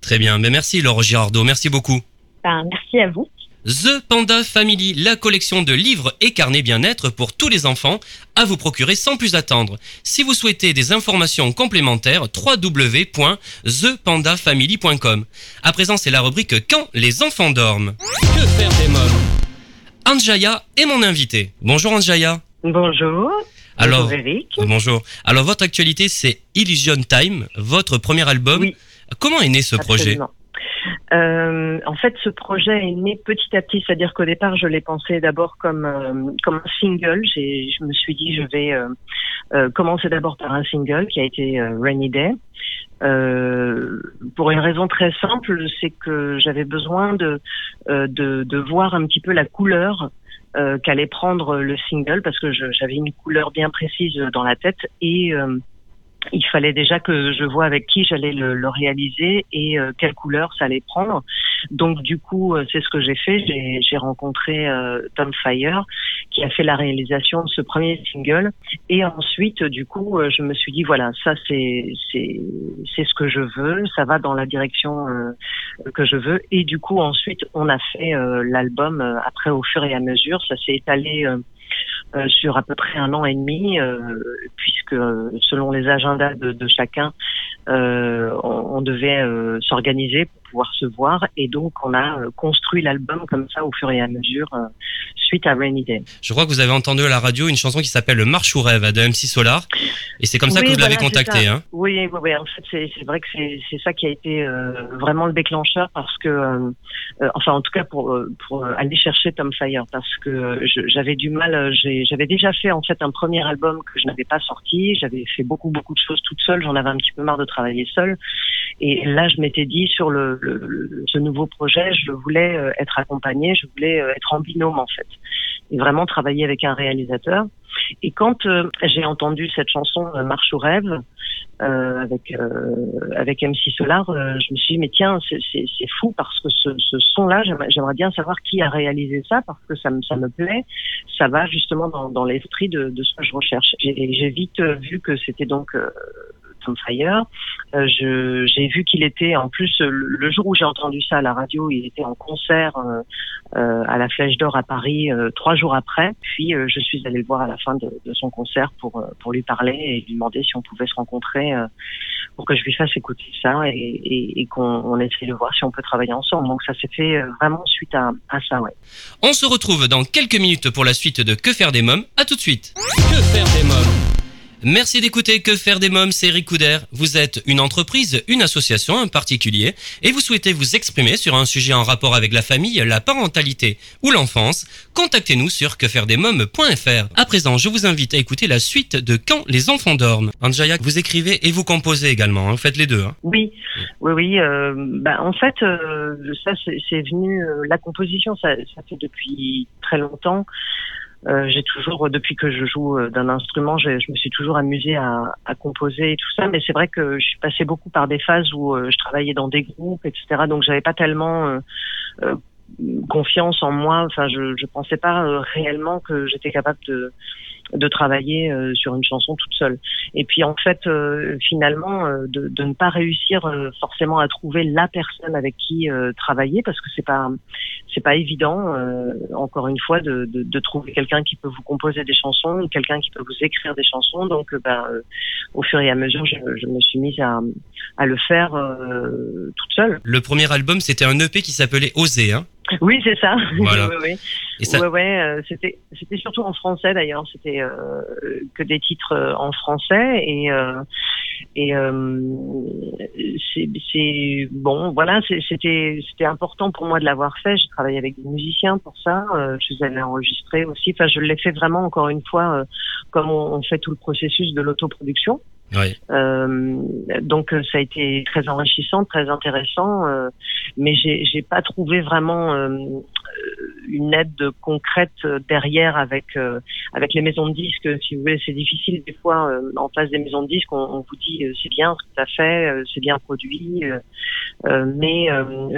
Très bien. Mais merci Laure Girardot, merci beaucoup. Ben, merci à vous. The Panda Family, la collection de livres et carnets bien-être pour tous les enfants, à vous procurer sans plus attendre. Si vous souhaitez des informations complémentaires, www.thepandafamily.com. À présent, c'est la rubrique Quand les enfants dorment. Que faire des mômes? Anjaya est mon invité. Bonjour Anjaya. Bonjour. Alors, Bonjour Eric. Bonjour. Alors, votre actualité, c'est Illusion Time, votre premier album. Comment est né ce projet? Absolument. En fait, ce projet est né petit à petit, c'est-à-dire qu'au départ, je l'ai pensé d'abord comme euh, comme un single. J'ai, je me suis dit, je vais euh, euh, commencer d'abord par un single qui a été euh, Rainy Day. Euh, pour une raison très simple, c'est que j'avais besoin de, euh, de de voir un petit peu la couleur euh, qu'allait prendre le single parce que j'avais une couleur bien précise dans la tête et euh, il fallait déjà que je vois avec qui j'allais le, réaliser et euh, quelle couleur ça allait prendre. Donc du coup, euh, c'est ce que j'ai fait. J'ai rencontré euh, Tom Fire qui a fait la réalisation de ce premier single et ensuite, du coup, euh, je me suis dit voilà, ça c'est c'est c'est ce que je veux, ça va dans la direction euh, que je veux et du coup ensuite on a fait euh, l'album après au fur et à mesure, ça s'est étalé euh, sur à peu près un an et demi, euh, puisque euh, selon les agendas de, chacun, on, devait s'organiser pouvoir se voir, et donc on a euh, construit l'album comme ça au fur et à mesure euh, suite à Rainy Day. Je crois que vous avez entendu à la radio une chanson qui s'appelle Le Marche ou Rêve de MC Solar. Et c'est comme ça Oui, que vous l'avez voilà, contacté. Hein. Oui, oui, oui. En fait, c'est vrai que c'est ça qui a été euh, vraiment le déclencheur parce que, euh, euh, enfin, en tout cas pour pour aller chercher Tom Fire parce que j'avais du mal. J'avais déjà fait en fait un premier album que je n'avais pas sorti. J'avais fait beaucoup beaucoup de choses toute seule. J'en avais un petit peu marre de travailler seule. Et là, je m'étais dit sur le, ce nouveau projet, je voulais euh, être accompagnée, je voulais euh, être en binôme en fait, et vraiment travailler avec un réalisateur. Et quand euh, j'ai entendu cette chanson Marche au rêve avec euh, avec MC Solar, je me suis dit mais tiens c'est fou parce que ce, son-là j'aimerais bien savoir qui a réalisé ça parce que ça me ça me plaît, ça va justement dans l'esprit de de ce que je recherche. J'ai vite vu que c'était donc Tom Fire. Euh, je- j'ai vu qu'il était en plus le le jour où j'ai entendu ça à la radio, il était en concert euh, euh, à la Flèche d'Or à Paris euh, trois jours après. Puis euh, je suis allée le voir à la fin de, de son concert pour euh, pour lui parler et lui demander si on pouvait se rencontrer euh, pour que je lui fasse écouter ça et, et, et qu'on on essaie de voir si on peut travailler ensemble. Donc ça s'est fait vraiment suite à, à ça, ouais. On se retrouve dans quelques minutes pour la suite de Que faire des mômes. À tout de suite. Que faire des mômes? Merci d'écouter Que faire des mômes, c'est Eric Couder. Vous êtes une entreprise, une association, un particulier, et vous souhaitez vous exprimer sur un sujet en rapport avec la famille, la parentalité ou l'enfance. Contactez-nous sur quefairedesmômes.fr. À présent, je vous invite à écouter la suite de Quand les enfants dorment. Anjaya, vous écrivez et vous composez également. hein. Vous faites les deux. hein. Oui, oui, oui. euh, bah, en fait, euh, ça, c'est venu. euh, la composition, ça, ça fait depuis très longtemps. Euh, j'ai toujours, depuis que je joue euh, d'un instrument, je, me suis toujours amusée à, à composer et tout ça. Mais c'est vrai que je suis passée beaucoup par des phases où euh, je travaillais dans des groupes, etc. Donc j'avais pas tellement euh, euh, confiance en moi. Enfin, je, je pensais pas réellement que j'étais capable de de travailler euh, sur une chanson toute seule. Et puis en fait, euh, finalement, euh, de, de ne pas réussir euh, forcément à trouver la personne avec qui euh, travailler, parce que c'est pas c'est pas évident. euh, encore une fois, de, de, de trouver quelqu'un qui peut vous composer des chansons, quelqu'un qui peut vous écrire des chansons. Donc, euh, au fur et à mesure, je, je me suis mise à, à le faire toute seule. Le premier album, c'était un EP qui s'appelait Oser. Hein. [LAUGHS] Oui, c'est ça. Voilà. [LAUGHS] oui, oui. Et ça- Ouais, ouais, euh, c'était, c'était surtout en français d'ailleurs. C'était euh, que des titres euh, en français et euh, et euh, c'est, c'est bon, voilà, c'est- c'était c'était important pour moi de l'avoir fait. J'ai travaillé avec des musiciens pour ça. Euh, je les avais enregistrés aussi. Enfin, je l'ai fait vraiment encore une fois euh, comme on, on fait tout le processus de l'autoproduction. Euh, donc euh, ça a été très enrichissant, très intéressant, euh, mais j'ai j'ai pas trouvé vraiment une aide concrète derrière avec avec les maisons de disques. Si vous voulez, c'est difficile des fois en face des maisons de disques, on, vous dit c'est bien ce que tu as fait, c'est bien produit, mais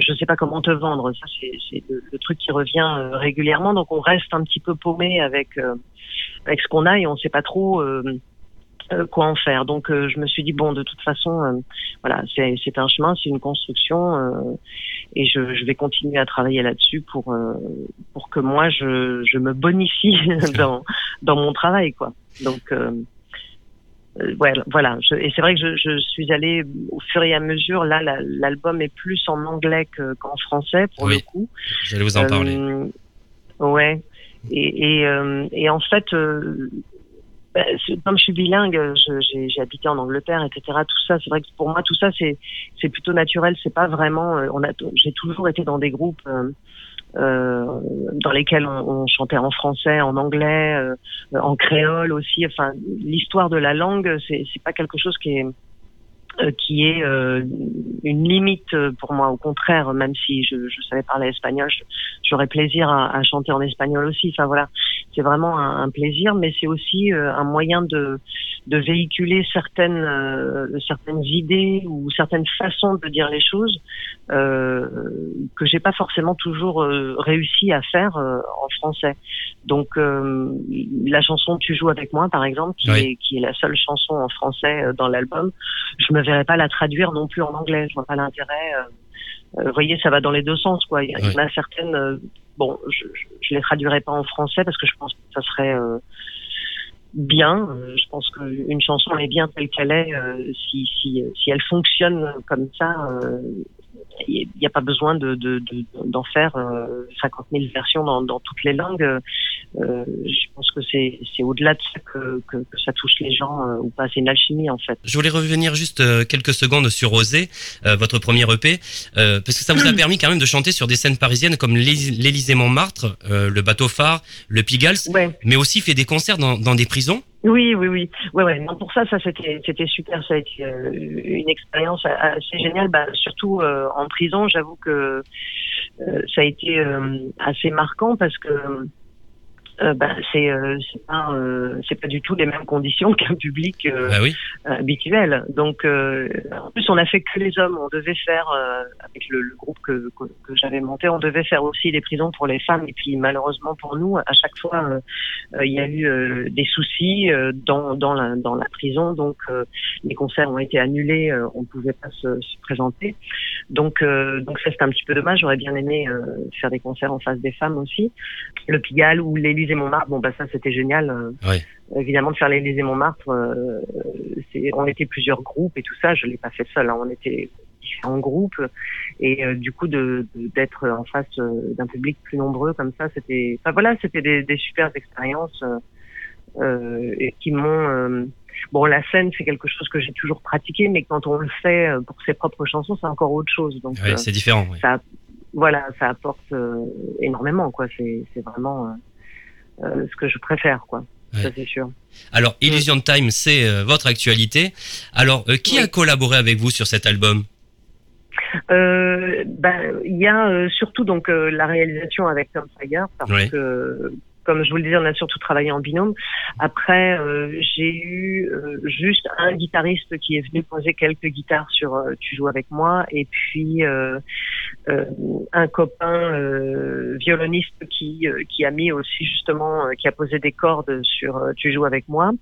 je sais pas comment te vendre. Ça c'est le, le truc qui revient régulièrement, donc on reste un petit peu paumé avec avec ce qu'on a et on sait pas trop. Euh, quoi en faire. Donc euh, je me suis dit bon de toute façon euh, voilà c'est c'est un chemin, c'est une construction et je, je vais continuer à travailler là-dessus pour pour que moi je je me bonifie [LAUGHS] dans dans mon travail quoi. Donc euh, ouais, voilà, Je- et c'est vrai que je, je suis allée au fur et à mesure. Là, la- l'album est plus en anglais que- qu'en français pour Oui. le coup. J'allais vous en parler. Ouais. Et, et, euh, et en fait, euh, ben, comme je suis bilingue, j'ai habité en Angleterre, etc. Tout ça, c'est vrai que pour moi, tout ça, c'est plutôt naturel. C'est pas vraiment. On a, j'ai toujours été dans des groupes. Euh, dans lesquels on, on, chantait en français, en anglais, euh, en créole aussi. Enfin, l'histoire de la langue, c'est pas quelque chose qui est euh, qui est euh, une limite pour moi. Au contraire, même si je, je savais parler espagnol, j'aurais plaisir à, à, chanter en espagnol aussi. Enfin voilà, c'est vraiment un, un, plaisir, mais c'est aussi euh, un moyen de, de véhiculer certaines certaines idées ou certaines façons de dire les choses euh, que j'ai pas forcément toujours réussi à faire en français. Donc la chanson "Tu joues avec moi", par exemple, qui, est, qui est la seule chanson en français dans l'album, je me ne verrais pas la traduire non plus en anglais. Je vois pas l'intérêt. Euh, euh, vous voyez, ça va dans les deux sens, quoi. Il y, en a certaines. Euh, bon, je, je, les traduirais pas en français parce que je pense que ça serait bien. Je pense qu'une chanson est bien telle qu'elle est. si, si, si elle fonctionne comme ça, il n'y a pas besoin de, d'en de, de, faire 50 000 versions dans, dans toutes les langues. Euh, je pense que c'est, c'est au-delà de ça que, que, que, ça touche les gens euh, ou pas. C'est une alchimie en fait. Je voulais revenir juste euh, quelques secondes sur Osée, votre premier EP, parce que ça vous a [CLEARS THROAT] permis quand même de chanter sur des scènes parisiennes comme l'Élysée Montmartre, le Bateau Phare, le Pigalle, mais aussi fait des concerts dans, dans des prisons. Oui, oui, oui. Ouais, ouais. Non, pour ça, ça c'était, c'était super. Ça a été une expérience assez géniale. Bah, surtout en prison, j'avoue que ça a été assez marquant parce que euh, bah, c'est euh, c'est pas euh, c'est pas du tout les mêmes conditions [LAUGHS] qu'un public bah oui. habituel. Donc en plus on a fait que les hommes. On devait faire avec le, le, groupe que, que, que j'avais monté, on devait faire aussi des prisons pour les femmes. Et puis malheureusement pour nous, à chaque fois il y a eu des soucis dans dans la dans la prison. Donc les concerts ont été annulés. on pouvait pas se, se présenter. Donc donc ça c'est un petit peu dommage. J'aurais bien aimé faire des concerts en face des femmes aussi. Le Pigalle ou les Montmartre, bon bah ça c'était génial. Euh, évidemment de faire l'Élysée Montmartre, euh, on était plusieurs groupes et tout ça. Je l'ai pas fait seul, hein, on était différents groupes et euh, du coup de d'être en face d'un public plus nombreux comme ça, c'était, enfin voilà, c'était des, des super expériences et qui m'ont Bon, la scène, c'est quelque chose que j'ai toujours pratiqué, mais quand on le fait pour ses propres chansons, c'est encore autre chose. Donc, c'est différent. Ça, voilà, ça apporte énormément, quoi. C'est vraiment euh, ce que je préfère, quoi. Ça, c'est sûr. Alors, Illusion Time, c'est euh, votre actualité. Alors, euh, qui a collaboré avec vous sur cet album? Ben, il y a surtout donc la réalisation avec Tom Sager parce que comme je vous le disais, on a surtout travaillé en binôme. Après, euh, j'ai eu euh, juste un guitariste qui est venu poser quelques guitares sur euh, Tu joues avec moi, et puis un copain violoniste qui qui a mis aussi justement, qui a posé des cordes sur Tu joues avec moi.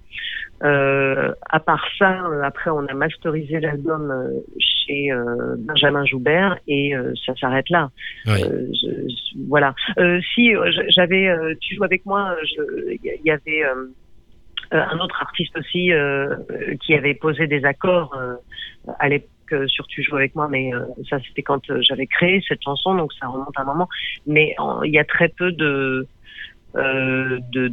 À part ça, après, on a masterisé l'album chez Benjamin Joubert, et ça s'arrête là. voilà. si j'avais Tu joues avec moi, il y, avait euh, un autre artiste aussi euh, qui avait posé des accords euh, à l'époque sur Tu joues avec moi, mais ça c'était quand j'avais créé cette chanson, donc ça remonte à un moment. Mais il y a très peu de euh, de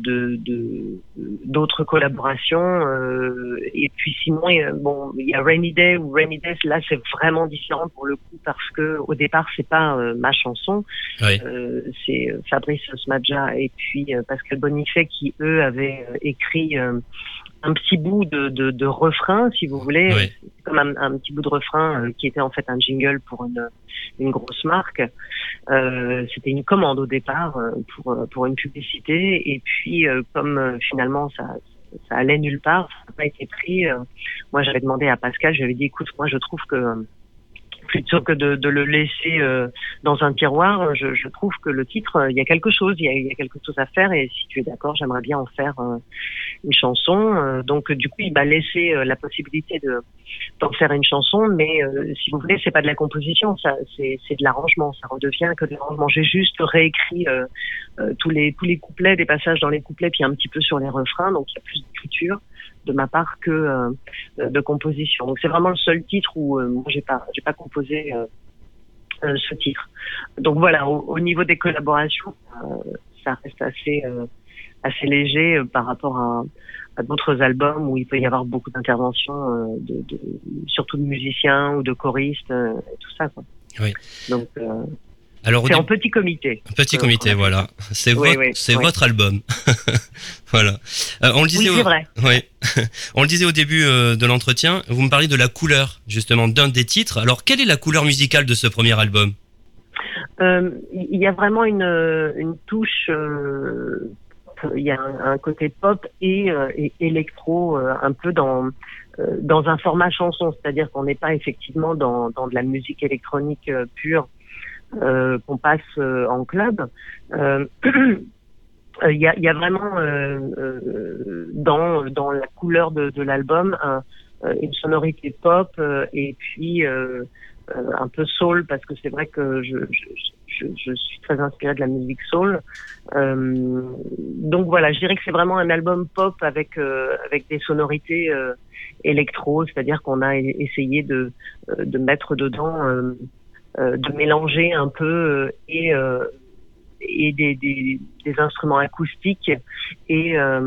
d'autres de, collaborations euh, et puis sinon il bon il y a Rainy Day ou Rainy Days là c'est vraiment différent pour le coup parce que au départ c'est pas euh, ma chanson. Euh, c'est Fabrice Smadja et puis Pascal Bonifay qui eux avaient écrit un petit bout de, de, de, refrain, si vous voulez, comme un, un, petit bout de refrain euh, qui était en fait un jingle pour une, une grosse marque. Euh, C'était une commande au départ euh, pour, euh, pour une publicité, et puis comme finalement ça, ça allait nulle part, ça n'a pas été pris. moi, j'avais demandé à Pascal, j'avais dit, écoute, moi, je trouve que plutôt que de, de le laisser euh, dans un tiroir, je, je, trouve que le titre, euh, il y a quelque chose, il y a, quelque chose à faire et si tu es d'accord, j'aimerais bien en faire euh, une chanson. donc du coup, il m'a laissé la possibilité de d'en faire une chanson, mais si vous voulez, c'est pas de la composition, ça c'est de l'arrangement, ça redevient que de l'arrangement. J'ai juste réécrit tous les tous les couplets, des passages dans les couplets, puis un petit peu sur les refrains, donc il y a plus d'écriture de ma part que euh, de composition. Donc c'est vraiment le seul titre où euh, moi j'ai pas j'ai pas composé euh, ce titre. Donc voilà, au, niveau des collaborations, ça reste assez assez léger par rapport à, à d'autres albums où il peut y avoir beaucoup d'interventions, de, de, surtout de musiciens ou de choristes et tout ça. Quoi. Oui. Donc alors, c'est en petit comité. Petit comité, voilà. C'est Oui, votre, oui, c'est oui. votre album. [LAUGHS] voilà. Euh, on le disait. Au... vrai. Oui. [LAUGHS] on le disait au début euh, de l'entretien. Vous me parlez de la couleur, justement, d'un des titres. Alors, quelle est la couleur musicale de ce premier album? Euh, Il y a vraiment une, une touche. euh, Il y a un, un côté pop et, euh, et électro euh, un peu dans euh, dans un format chanson, c'est-à-dire qu'on n'est pas effectivement dans, dans de la musique électronique euh, pure euh, qu'on passe euh, en club. Euh, euh, [CLEARS THROAT] Il y, a, y a vraiment euh, euh, dans, dans la couleur de, de l'album un- euh, une sonorité pop euh, et puis euh, euh, un peu soul parce que c'est vrai que je, je, je, suis très inspirée de la musique soul. Euh, donc voilà, je dirais que c'est vraiment un album pop avec euh, avec des sonorités euh, électro, c'est-à-dire qu'on a essayé de euh, de mettre dedans, euh, euh, de mélanger un peu euh, et euh, et des, des, des instruments acoustiques et euh,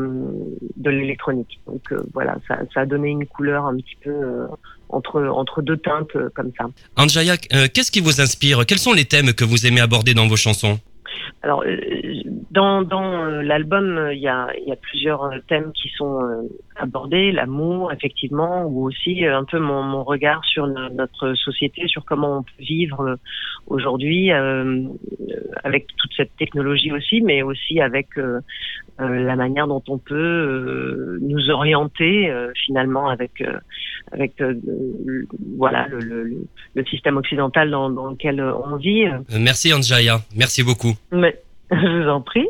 de l'électronique. Donc euh, voilà, ça, ça a donné une couleur un petit peu euh, entre entre deux teintes euh, comme ça. Anjaya, euh, qu'est-ce qui vous inspire? Quels sont les thèmes que vous aimez aborder dans vos chansons? Alors, euh, dans, dans euh, l'album, il y a, y a plusieurs euh, thèmes qui sont abordés, l'amour, effectivement, ou aussi un peu mon, regard sur no- notre société, sur comment on peut vivre aujourd'hui avec toute cette technologie aussi, mais aussi avec la manière dont on peut euh, nous orienter euh, finalement avec euh, avec euh, le- voilà le, le, le système occidental dans, dans lequel on vit. Euh, Merci Anjaya, merci beaucoup. Mais [LAUGHS] je vous en prie.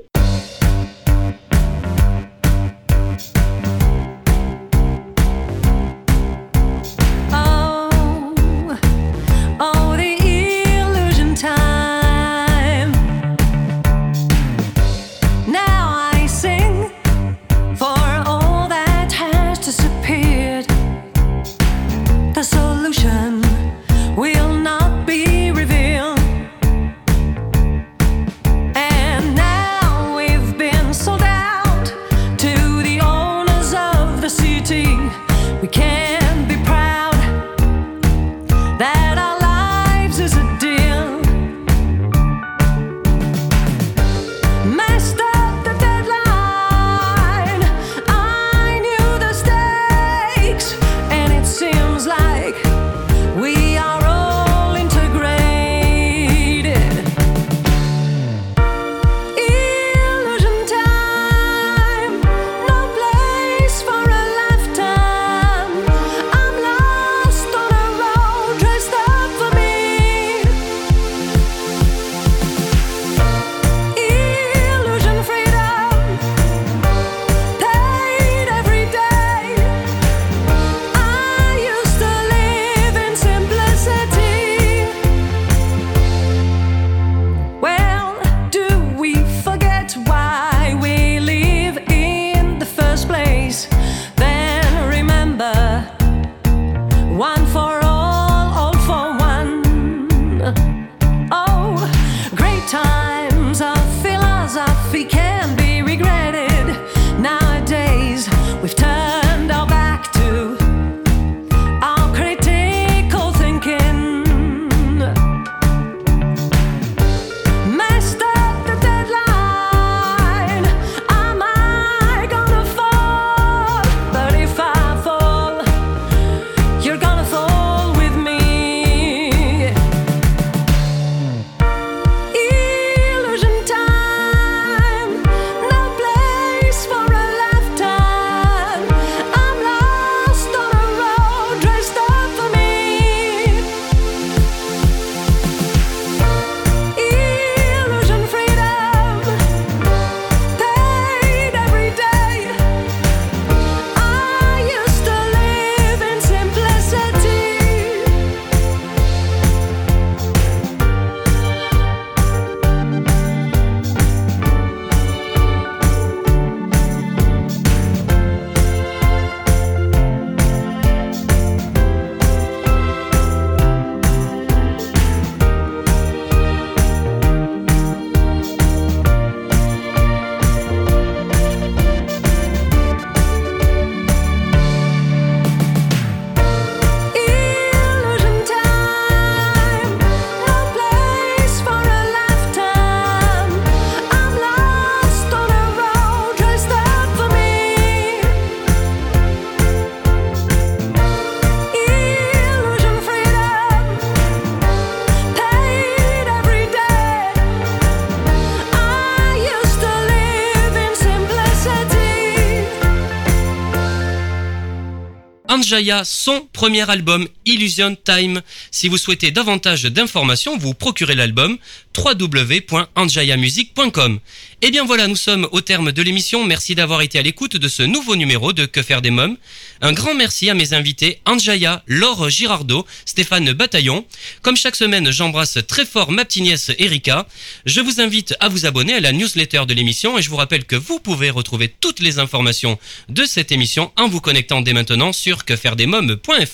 Anjaya son premier album Illusion Time. Si vous souhaitez davantage d'informations, vous procurez l'album www.anjayamusic.com. Et bien voilà, nous sommes au terme de l'émission. Merci d'avoir été à l'écoute de ce nouveau numéro de Que faire des mômes. Un grand merci à mes invités Anjaya, Laure Girardot, Stéphane Bataillon. Comme chaque semaine, j'embrasse très fort ma petite nièce Erika. Je vous invite à vous abonner à la newsletter de l'émission et je vous rappelle que vous pouvez retrouver toutes les informations de cette émission en vous connectant dès maintenant sur quefairedesmoms.fr.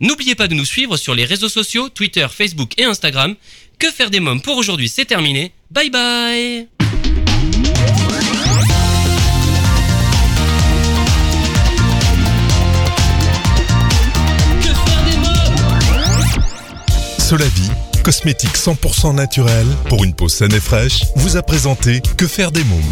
N'oubliez pas de nous suivre sur les réseaux sociaux, Twitter, Facebook et Instagram. Que faire des mômes pour aujourd'hui, c'est terminé. Bye bye Solavi, cosmétique 100% naturel pour une peau saine et fraîche, vous a présenté Que faire des mômes?